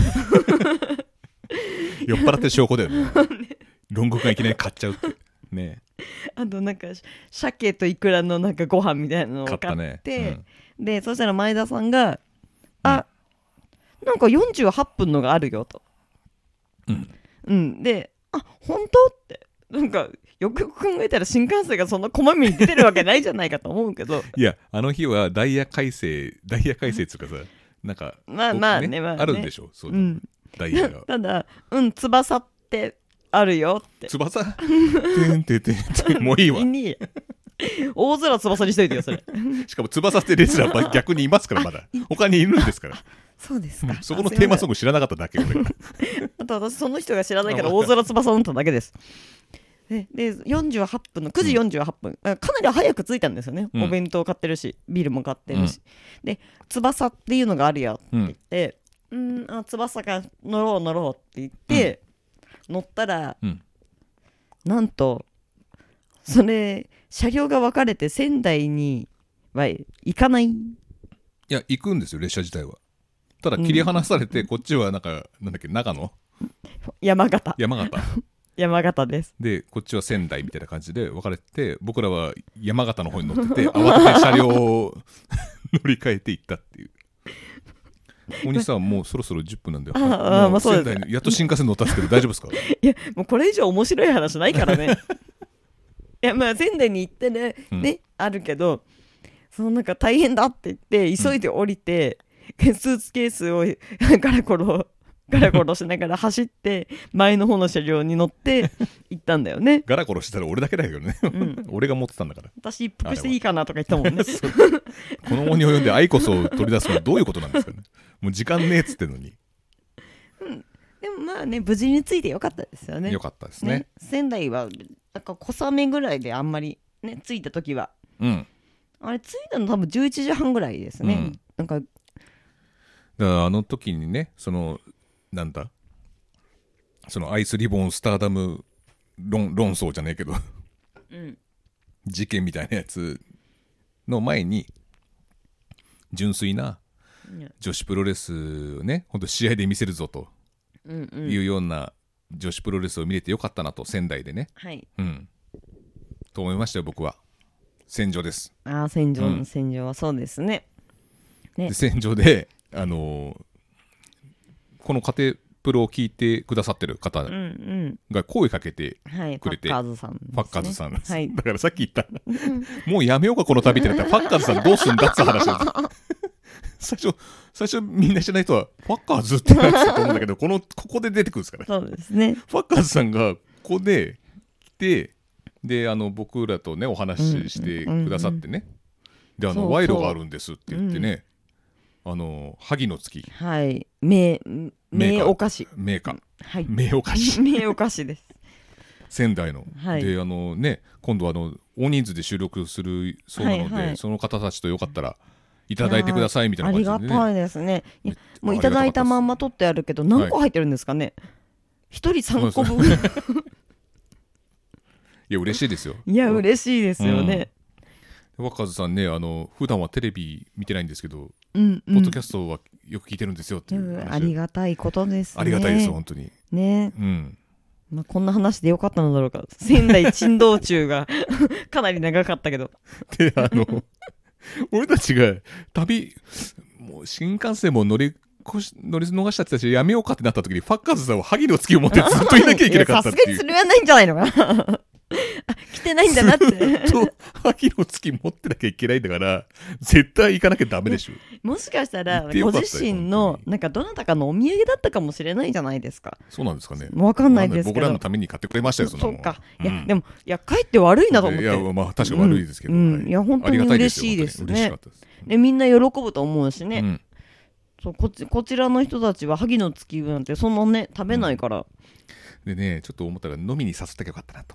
S1: 酔っ払ってる証拠だよね。ロング缶いきなり買っちゃうって。ね。
S2: あとなんか鮭とイクラのなんかご飯みたいなのを
S1: 買
S2: 買っ
S1: ったね。
S2: て、でそしたら前田さんが「あなんか48分のがあるよ」と。
S1: うん。
S2: うん、で「あ本当?」ってなんかよくよく考えたら新幹線がそんなこまめに出てるわけないじゃないかと思うけど。
S1: いやあの日はダイヤ改正ダイヤ改正っつうかさなんか
S2: まあまあねまあね。
S1: あるんでしょ？そう
S2: うん。
S1: ダイヤが。
S2: ただ「うん翼ってあるよ」って。
S1: 翼？てんてんてんてんもういいわ。
S2: 大空翼にしといてよそれ。
S1: しかも翼ってレスラーば逆にいますからまだ。他にいるんですから。
S2: そうですか。
S1: そこのテーマソン
S2: グ
S1: グ知らなかっただけ俺
S2: あと私その人が知らないから大空翼を乗っただけですでで48分の9時48分、あかなり早く着いたんですよね、
S1: うん。
S2: お弁当買ってるしビールも買ってるし、で翼っていうのがあるよって言ってうん。あ翼が乗ろう乗ろうって言って、乗ったら、
S1: うん。
S2: なんとそれ車両が分かれて仙台には行かない。
S1: いや行くんですよ列車自体は。ただ切り離されて、こっちはなんかなんだっけ長野？
S2: 山形。
S1: 山形
S2: 山形です。
S1: でこっちは仙台みたいな感じで分かれてて僕らは山形の方に乗ってて 慌てて車両を乗り換えて行ったっていう。大西さんもうそろそろ10分なんで
S2: ああ
S1: も
S2: まあそう
S1: やっと新幹線乗ったんですけど大丈夫ですか？
S2: いやもうこれ以上面白い話ないからね。いやまあ仙台に行ってね,、
S1: うん。
S2: ねあるけどそのなんか大変だって言って急いで降りて、スーツケースをガラコロガラコロしながら走って前の方の車両に乗って 行ったんだよね。
S1: ガラコロしてたら俺だけだけどね、
S2: ん。
S1: 俺が持ってたんだから。
S2: 私一服していいかなとか言ったもんね。
S1: この後に及んで愛こそを取り出すのはどういうことなんですかね。もう時間ねえっつってんのに。
S2: でもまあね無事に着いてよかったですよね。
S1: よかったですね。
S2: 仙台はなんか小雨ぐらいであんまりね着いた時は。
S1: うん。
S2: あれ着いたの多分11時半ぐらいですね、
S1: うん。
S2: なんか。
S1: だからあの時にねそのなんだ？そのアイスリボンスターダム論論争じゃねえけど。
S2: うん。
S1: 事件みたいなやつの前に純粋な女子プロレスをね本当試合で見せるぞというような女子プロレスを見れてよかったなと仙台でね。
S2: はい。
S1: うん。と思いましたよ僕は。戦場です。
S2: ああ戦場
S1: うん。
S2: の戦場はそうですね、ね。
S1: で戦場であのーこの家庭プロを聞いてくださってる方
S2: うんうん。
S1: が声かけて
S2: はい
S1: くれて。
S2: ファッカーズさんですね、
S1: ファッカーズさん。
S2: はい。
S1: だからさっき言った。もうやめようかこの旅ってなったらファッカーズさんどうすんだっつう話です 最初最初みんな知らない人はファッカーズってなってたと思うんだけどこのここで出てくるんですから
S2: そうですね。
S1: ファッカーズさんがここで来てであの僕らとねお話ししてくださってね、であの賄賂があるんですって言ってね、あの萩の月。
S2: はい。名
S1: 名
S2: お菓子。
S1: 名家。
S2: はい。
S1: 名お菓子。
S2: 名お菓子です。
S1: 仙台の、
S2: はい。
S1: であのね今度あの大人数で収録するそうなので、
S2: はいはい。
S1: その方たちとよかったらいただいてくださいみたいな
S2: あり
S1: 感じでね。
S2: がたいですね。もう
S1: あ
S2: いただいたまんま
S1: あ
S2: 取ってあるけど何個入ってるんですかね。一、人3個分。
S1: い。や嬉しいですよ。
S2: いや嬉しいですよね、
S1: 若狭さんねあの普段はテレビ見てないんですけど、
S2: うんうん。
S1: ポッドキャストはよく聞いてるんですよっていう
S2: うんありがたいことですね。
S1: ありがたいです本当に。
S2: ね。
S1: うん。
S2: まあ、こんな話でよかったのだろうか。仙台珍道中が かなり長かったけど。
S1: であの 俺たちが旅もう新幹線も乗り越し乗り逃したってたしやめようかってなった時にファッカーズさんは萩の月を持ってずっといなきゃいけなかった
S2: やさす
S1: っていう。
S2: がにそれはないんじゃないのかなあ来てないんだなって。
S1: と萩の月持ってなきゃいけないんだから絶対行かなきゃダメでしょ。
S2: もしかしたらご自身のなんかどなたかのお土産だったかもしれないじゃないですか。
S1: そうなんですかね。
S2: わかんないですけど。
S1: 僕らのために買ってくれましたよそんなも
S2: そうんか。いや、
S1: うん。
S2: でもいやかえって悪いなと思って。
S1: いやまあ確かに悪いですけど、
S2: うん。
S1: はい。
S2: いや本当に嬉しいですね。
S1: で
S2: みんな喜ぶと思うしね、
S1: うん。
S2: そうこっちこちらの人たちは萩の月なんてそんなね食べないから、
S1: でねちょっと思ったら飲みに誘ってよかったなと、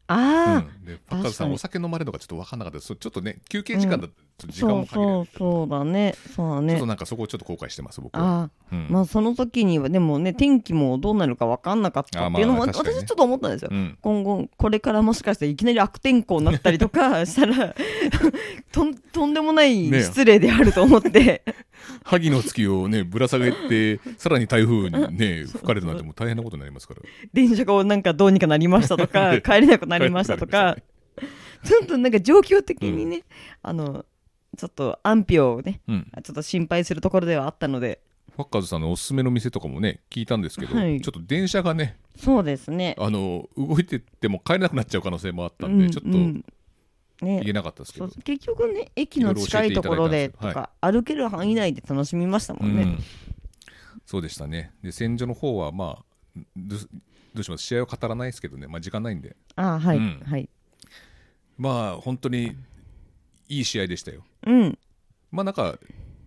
S2: ああ、
S1: うん、でパッカーズさんお酒飲まれるのがちょっと分かんなかったです。ちょっとね休憩時間だと時間も限られる。
S2: そうそうだね。そうだね。
S1: ちょっとなんかそこをちょっと後悔してます僕は、
S2: ああ
S1: うん。
S2: まあその時にはでもね天気もどうなるか分かんなかったっていうのも
S1: あまあね。
S2: 私ちょっと思ったんですよ、
S1: うん。
S2: 今後これからもしかしていきなり悪天候になったりとかしたら とんとんでもない
S1: ね
S2: 失礼であると思って、
S1: 萩の月をねぶら下げてさらに台風にね 吹かれるなんてもう大変なことになりますから。
S2: 電車がなんかどうにかなりましたとか帰れなくなりましたとか。ちょっとなんか状況的にね、あのちょっと安否をね
S1: うん、
S2: ちょっと心配するところではあったので。
S1: ファッカーズさんのおすすめの店とかもね聞いたんですけど、
S2: はい。
S1: ちょっと電車がね
S2: そうですね。
S1: あの動いてっても帰れなくなっちゃう可能性もあったんで、ちょっと
S2: うんね。
S1: 行けなかったですけど、
S2: 結局ね駅の近いところでと
S1: いろい
S2: 歩ける範囲内で楽しみましたもんね、
S1: うん。そうでしたね。で戦場の方はまあどどうします？試合を語らないですけどね、まあ、時間ないんで。
S2: ああはい、
S1: うん。
S2: はい。
S1: まあ本当にいい試合でしたよ。
S2: うん。
S1: まあなんか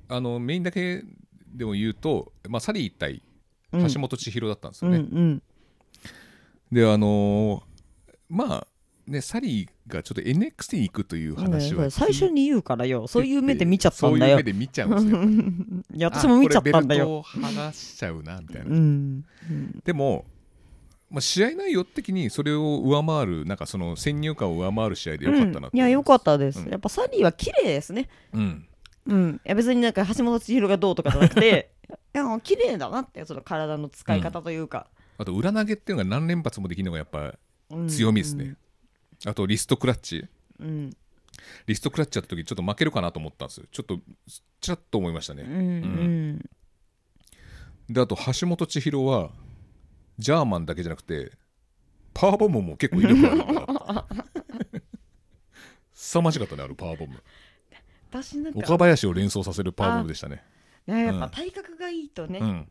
S1: あのメインだけでも言うと、まあ、サリー対
S2: うん。
S1: 橋本千尋だったんです
S2: うんう
S1: よね、
S2: ん。
S1: であのーまあねサリーがちょっと NXT に行くという話は
S2: ね最初に言うからよ。そういう目で見ちゃったんだよ。
S1: そういう目で見ちゃうんですよ。
S2: いや私も見ちゃったんだ
S1: あこれベルト剥がしちゃうなみたいな、
S2: うん。
S1: でも、まあ、試合内容的にそれを上回るなんかその先入観を上回る試合でよかったな
S2: うん。いやよかったです、
S1: うん。
S2: やっぱサリーは綺麗ですね。
S1: うん。
S2: うん。いや別になんか橋本千尋がどうとかじゃなくて いや綺麗だなってその体の使い方というか、
S1: あと裏投げっていうのが何連発もできるのがやっぱ
S2: うん。
S1: 強みですね、あとリストクラッチ。
S2: うん。
S1: リストクラッチやった時ちょっと負けるかなと思ったんです。よちょっとちらっと思いましたね、
S2: うん。うん。
S1: であと橋本千尋はジャーマンだけじゃなくてパワーボムも結構威力あるから。凄まじかったねあのパワーボム。
S2: 私なんか
S1: 岡林を連想させるパワーボムでしたね。
S2: いややっ
S1: うん。
S2: ぱ体格がいいとね、
S1: うん。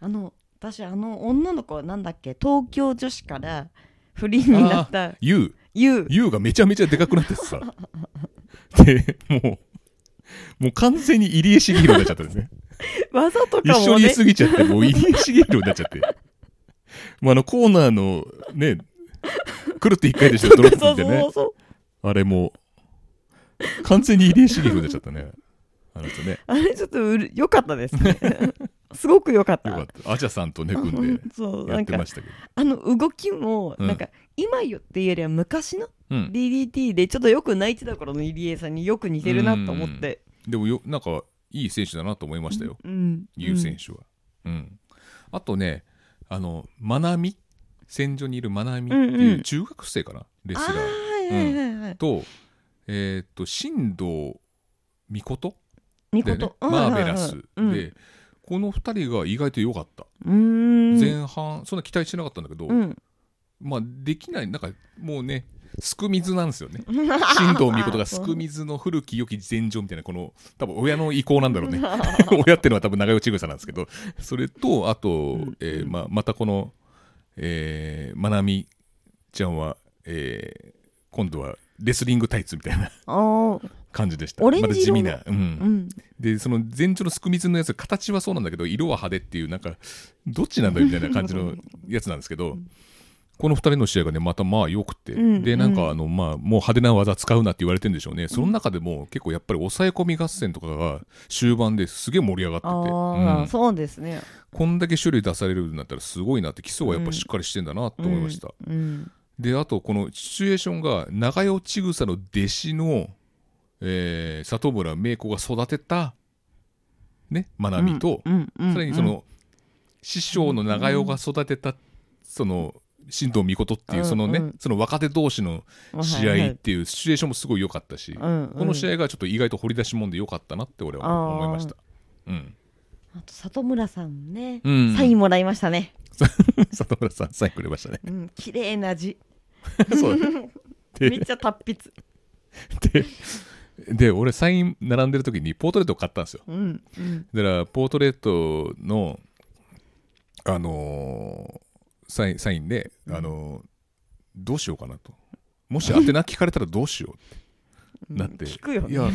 S2: あの私あの女の子なんだっけ東京女子からフリーになった
S1: ユウ。
S2: ユウ。
S1: ユウがめちゃめちゃでかくなってさ。でもうもう完全に入江茂弘になっちゃったんですね。
S2: 技と
S1: 一
S2: かもね。
S1: 緒にいすぎちゃってもう入江茂弘になっちゃってもうあのコーナーのね来るって一回でしょドロップ
S2: そう
S1: でね
S2: そうそう。
S1: あれもう完全に入江茂弘になっちゃったね。あの人ね。
S2: あれちょっとうる良かったですね。すごく良かった。
S1: よかった。アジャさんとね組んでやってましたけど。
S2: あの動きも
S1: うん。
S2: なんか今よっていうよりは昔の
S1: うん。
S2: DDT でちょっとよく泣いてた頃の入江さんによく似てるなと思って。
S1: でもよなんかいい選手だなと思いましたよ。
S2: うん。
S1: ユウ選手は。うん。あとねあのまなみ戦場にいるまなみって
S2: うん
S1: いううん中学生かな？レス
S2: あ
S1: ラーとえーっと新藤美琴？
S2: み
S1: でね。マーベラス。
S2: うん。
S1: でこの2人が意外と良かった。前半そんな期待してなかったんだけど
S2: うん。
S1: まあできない。なんかもうねすく水なんですよね。新藤美琴がすく水の古き良き前場みたいなこの多分親の意向なんだろうね。親っていうのは多分長与千草なんですけどそれとあと、えーまあ、またこの、えー、まなみちゃんは、えー今度はレスリングタイツみたいな感じでした。
S2: オレンジ色の。
S1: まだ地味な、うん。
S2: うん。
S1: でその前場のすく水のやつ形はそうなんだけど色は派手っていうなんかどっちなんだみたいな感じのやつなんですけどこの2人の試合がねまたまあ良くて、
S2: うん
S1: でなんかあのまあもう派手な技使うなって言われてるんでしょうね。その中でも結構やっぱり抑え込み合戦とかが終盤ですげえ盛り上がってて、
S2: あ
S1: うん。
S2: あそうですね。
S1: こんだけ種類出されるようになったらすごいなって基礎はやっぱしっかりしてんだなと思いました、
S2: うん
S1: であとこのシチュエーションが長与千草の弟子のえー里村芽衣子が育てたねまなみと、
S2: うんうん
S1: さらにその、師匠の長代が育てたその神道命っていうそのね、
S2: うんうん。
S1: その若手同士の試合っていうシチュエーションもすごい良かったし、
S2: うんうん。
S1: この試合がちょっと意外と掘り出し物で良かったなって俺は思いました。うん、
S2: あと里村さんね、
S1: うん。
S2: サインもらいましたね。
S1: 里村さんサインくれましたね。
S2: うん綺麗な字。
S1: そう で
S2: めっちゃ達筆。
S1: でで俺サイン並んでる時にポートレートを買ったんですよ。
S2: うんうん。
S1: だからポートレートのあのーサインサインで、あのーどうしようかなと。もし宛名聞かれたらどうしようって。なって、
S2: 聞くよね。
S1: いや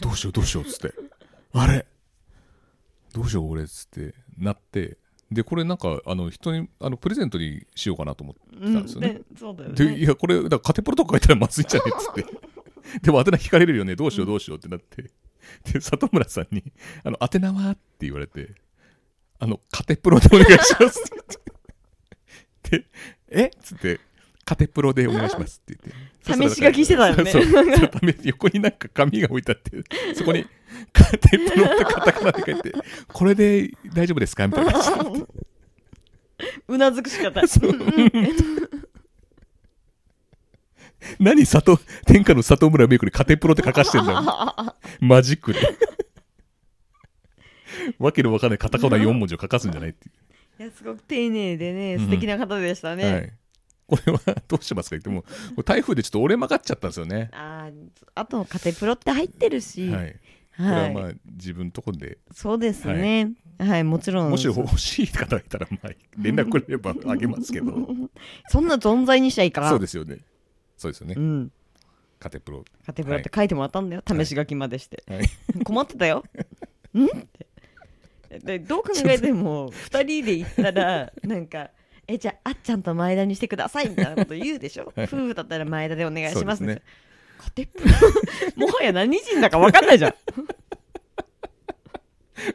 S1: どうしようどうしようっつって。あれ？どうしよう俺っつって。なって。でこれなんかあの人にあのプレゼントにしようかなと思ってたんですよね、
S2: ねそうだよ
S1: で
S2: ね
S1: いやこれだカテプロとか書いたらまずいんじゃねっつって。でも宛名聞かれるよね。どうしようどうしようってなって。で里村さんに「あの宛名は?」って言われて「あのカテプロでお願いします」って言ってで「え？っ?」つって「カテプロでお願いします」って言って。
S2: 試し書きしてたよね。
S1: そう。そう。横になんか紙が置いてあって。そこに「カテプロ」ってカタカナで書いて「これで大丈夫ですか?」みたいな
S2: うなずくしかない。
S1: そう。何佐藤天下の佐藤村メイクにカテプロって書かしてんだよ。マジックで。わけのわかんないカタカナ4文字を書かすんじゃないってい
S2: いやすごく丁寧でね
S1: うん
S2: 素敵な方でした
S1: う、
S2: ね、
S1: はい、これはどうしますか言っても台風でちょっと折れ曲がっちゃったんですよね、
S2: あーあとカテプロって入ってるし、
S1: は
S2: はい。
S1: い、これはまあ自分のところで。
S2: そうですね。はい、もちろん。
S1: もし欲しい方がいたらまあ連絡くれればあげますけど。
S2: そんな存在にしちゃいか
S1: そうですよね。そうですよね。
S2: うん。
S1: カテプロ。
S2: カテプロって書いてもらったんだよ、試し書きまでして、
S1: はい。
S2: 困ってたよ。んってでどう考えても2人で行ったら なんかえじゃああっちゃんと前田にしてくださいみたいなこと言うでしょ？夫婦だったら前田でお願いします
S1: そうですね
S2: カテプロ もはや何人だか分かんないじゃん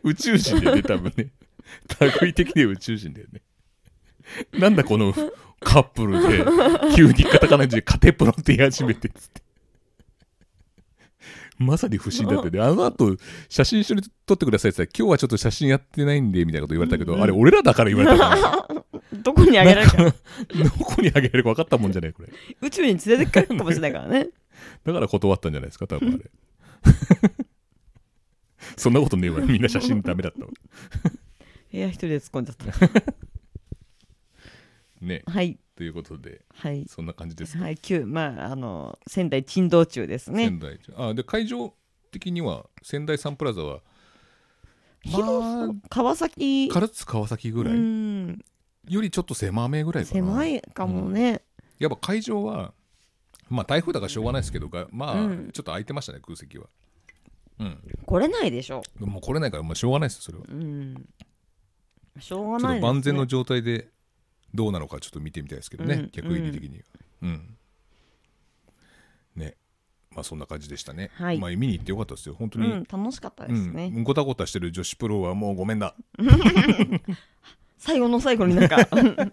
S1: 宇宙人だよね、多分ね。類的には宇宙人だよね。なんだこのカップルで、急にカタカナでカテプロって言い始めてっつって。まさに不審だってね。あの後、写真一緒に撮ってくださいって言ったら、今日はちょっと写真やってないんで、みたいなこと言われたけど、あれ俺らだから言われたから、
S2: どこにあげられるか
S1: どこにあげられるか分かったもんじゃない、これ。
S2: 宇宙に連れてくかもしれないからね
S1: だから断ったんじゃないですか、多分あれ。そんなことねえわ。みんな写真ダメだったわ。
S2: いや一人で突っ込んじゃった
S1: ね。
S2: はい
S1: ということで、
S2: はい。
S1: そんな感じですか？
S2: はい旧まああの仙台珍道中ですね。
S1: 仙台あで会場的には仙台サンプラザは
S2: 広
S1: ま
S2: さ川崎。
S1: あ唐津川崎ぐらい、
S2: うん。
S1: よりちょっと狭めぐらいかな。
S2: 狭いかもね、
S1: やっぱ会場はまあ台風だからしょうがないですけどがまあ、
S2: うん。
S1: ちょっと空いてましたね空席は。うん。
S2: 来れないでしょ。
S1: もう来れないから、まあ、しょうがないですよそれは。
S2: うん。しょうがないです、ね、
S1: 万全の状態でどうなのかちょっと見てみたいですけどね、
S2: うん
S1: 客入り的には。うん、ね。まあそんな感じでしたね、
S2: はい。
S1: まあ見に行ってよかったですよ。本当に、
S2: うん楽しかったですね、
S1: うん、ごたごたしてる女子プロはもうごめんだ
S2: 最後の最後になんか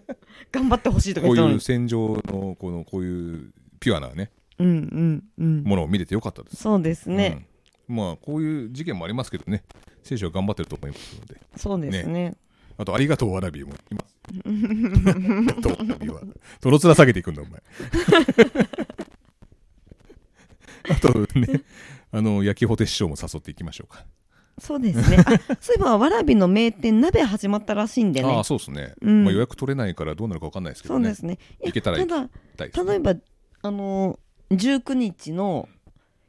S2: 頑張ってほしいとか
S1: こういう戦場のこのこういうピュアなね
S2: うんうんうん。
S1: ものを見れてよかったです、
S2: そうですね、
S1: うん。まあこういう事件もありますけどね。選手は頑張ってると思いますので。
S2: そうですね
S1: あとありがとうわらびも。いますとうわらびは。どの面下げていくんだお前。あとねあの焼きほて師匠も誘っていきましょうか、
S2: そうですね。あそういえばわらびの名店鍋始まったらしいんで
S1: あ
S2: ね。
S1: あそうですね、
S2: うん。
S1: まあ、予約取れないからどうなるか分かんないですけどね。
S2: そうですね。い
S1: けたら行き
S2: ただ例えばあのー19日の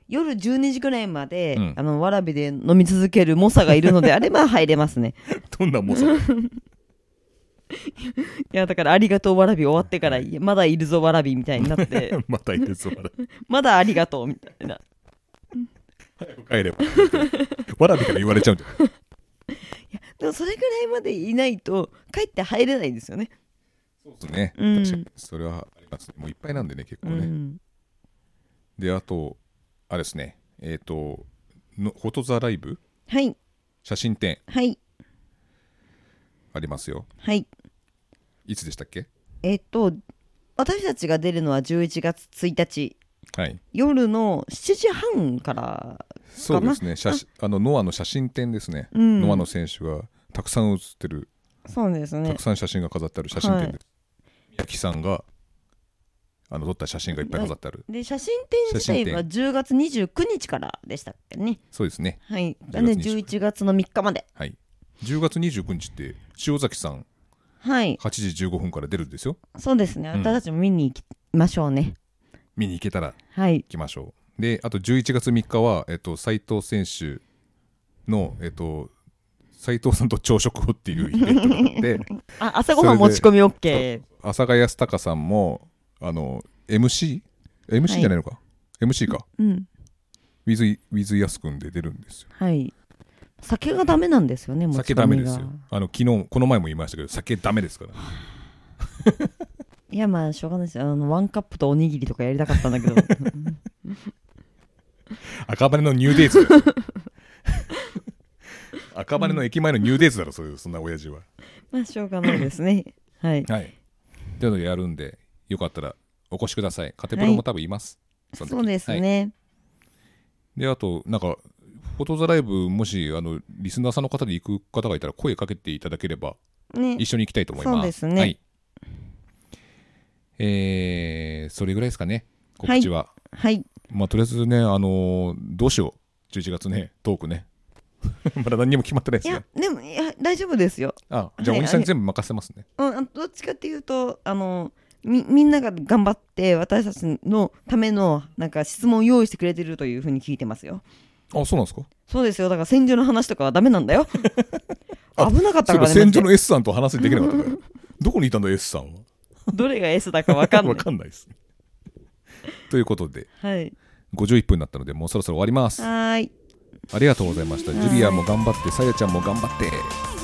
S2: 夜12時ぐらいまで、
S1: うん。
S2: あのわらびで飲み続ける猛者がいるのであれば 入れますね。
S1: どんな猛者？だ
S2: いやだからありがとうわらび終わってからい。やまだいるぞわらびみたいになって。
S1: またいいですわらび。
S2: まだありがとうみたいな。
S1: 早く帰れば。わらびから言われちゃうんじゃない？
S2: でもそれぐらいまでいないと帰って入れないんですよね。
S1: そうですね、
S2: うん。
S1: 確かにそれはありますね。もういっぱいなんでね結構ね、
S2: うん。
S1: であとあれですねえっ、とのフォトザライブ？
S2: はい。
S1: 写真展。
S2: はい。
S1: ありますよ。
S2: はい。
S1: いつでしたっけ？
S2: えっと私たちが出るのは11月1日
S1: はい。
S2: 夜の7時半から
S1: そうですね。写真あのノアの写真展ですね、
S2: うん。
S1: ノアの選手がたくさん写ってる。
S2: そうですね。
S1: たくさん写真が飾ってある写真展です、宮城さんがあの撮った写真がいっぱい飾ってある。
S2: で写真展自体は10月29日からでしたっけね。
S1: そうですね。
S2: はい。
S1: 10
S2: で
S1: 月29
S2: 11月の3日まで。
S1: はい。10月29日って塩崎さん
S2: はい。
S1: 8時15分から出るんですよ。
S2: そうですね。
S1: うん。
S2: 私たちも見に行きましょうね。
S1: 見に行けたら
S2: はい。
S1: 行きましょう。であと11月3日は、えっと、斉藤選手のえっと斉藤さんと朝食をっていうイベントがあって。
S2: あ朝ごはん持ち込み OK
S1: 阿佐ヶ谷康隆さんもあの MC?MC MC じゃないのか、MC か。
S2: うん。
S1: ウィズウィズヤスくんで出るんですよ。
S2: はい。酒がダメなんですよね
S1: 酒ダメですよ。あの昨日この前も言いましたけど酒ダメですから
S2: いやまあしょうがないですよ。あのワンカップとおにぎりとかやりたかったんだけど。
S1: 赤羽のニューデイズ。赤羽の駅前のニューデイズだろそういうそんな親父は。
S2: まあしょうがないですね。はい。
S1: はい。っていうのでやるんでよかったらお越しくださいカテプロも多分います、の時
S2: そうです
S1: はい
S2: ね
S1: であとなんかフォトザライブもしあのリスナーさんの方で行く方がいたら声かけていただければ
S2: ね
S1: 一緒に行きたいと思います。
S2: そうですね
S1: はい。えー、それぐらいですかね、告知は。
S2: はい
S1: まあ、とりあえずね、あのーどうしよう、11月ね、トークね。まだ何にも決まってないです
S2: い
S1: ね
S2: や。でもいや大丈夫ですよ
S1: あ、じゃあ、
S2: はい
S1: おじさんに全部任せますね。
S2: うん、あどっちかっていうとあのみみんなが頑張って私たちのためのなんか質問を用意してくれてるというふうに聞いてますよ
S1: あ、そうなんですか？
S2: そうですよだから戦場の話とかはダメなんだよ
S1: あ
S2: 危なかったからねマ
S1: 戦場の S さんと話できなかったから。どこにいたんだ、S さんは？
S2: どれが S だかわかんな
S1: わ
S2: い
S1: かんないです。ということで、
S2: はい
S1: 51分になったので、もうそろそろ終わります。
S2: はーい
S1: ありがとうございました。ジュリアも頑張って、さやちゃんも頑張って。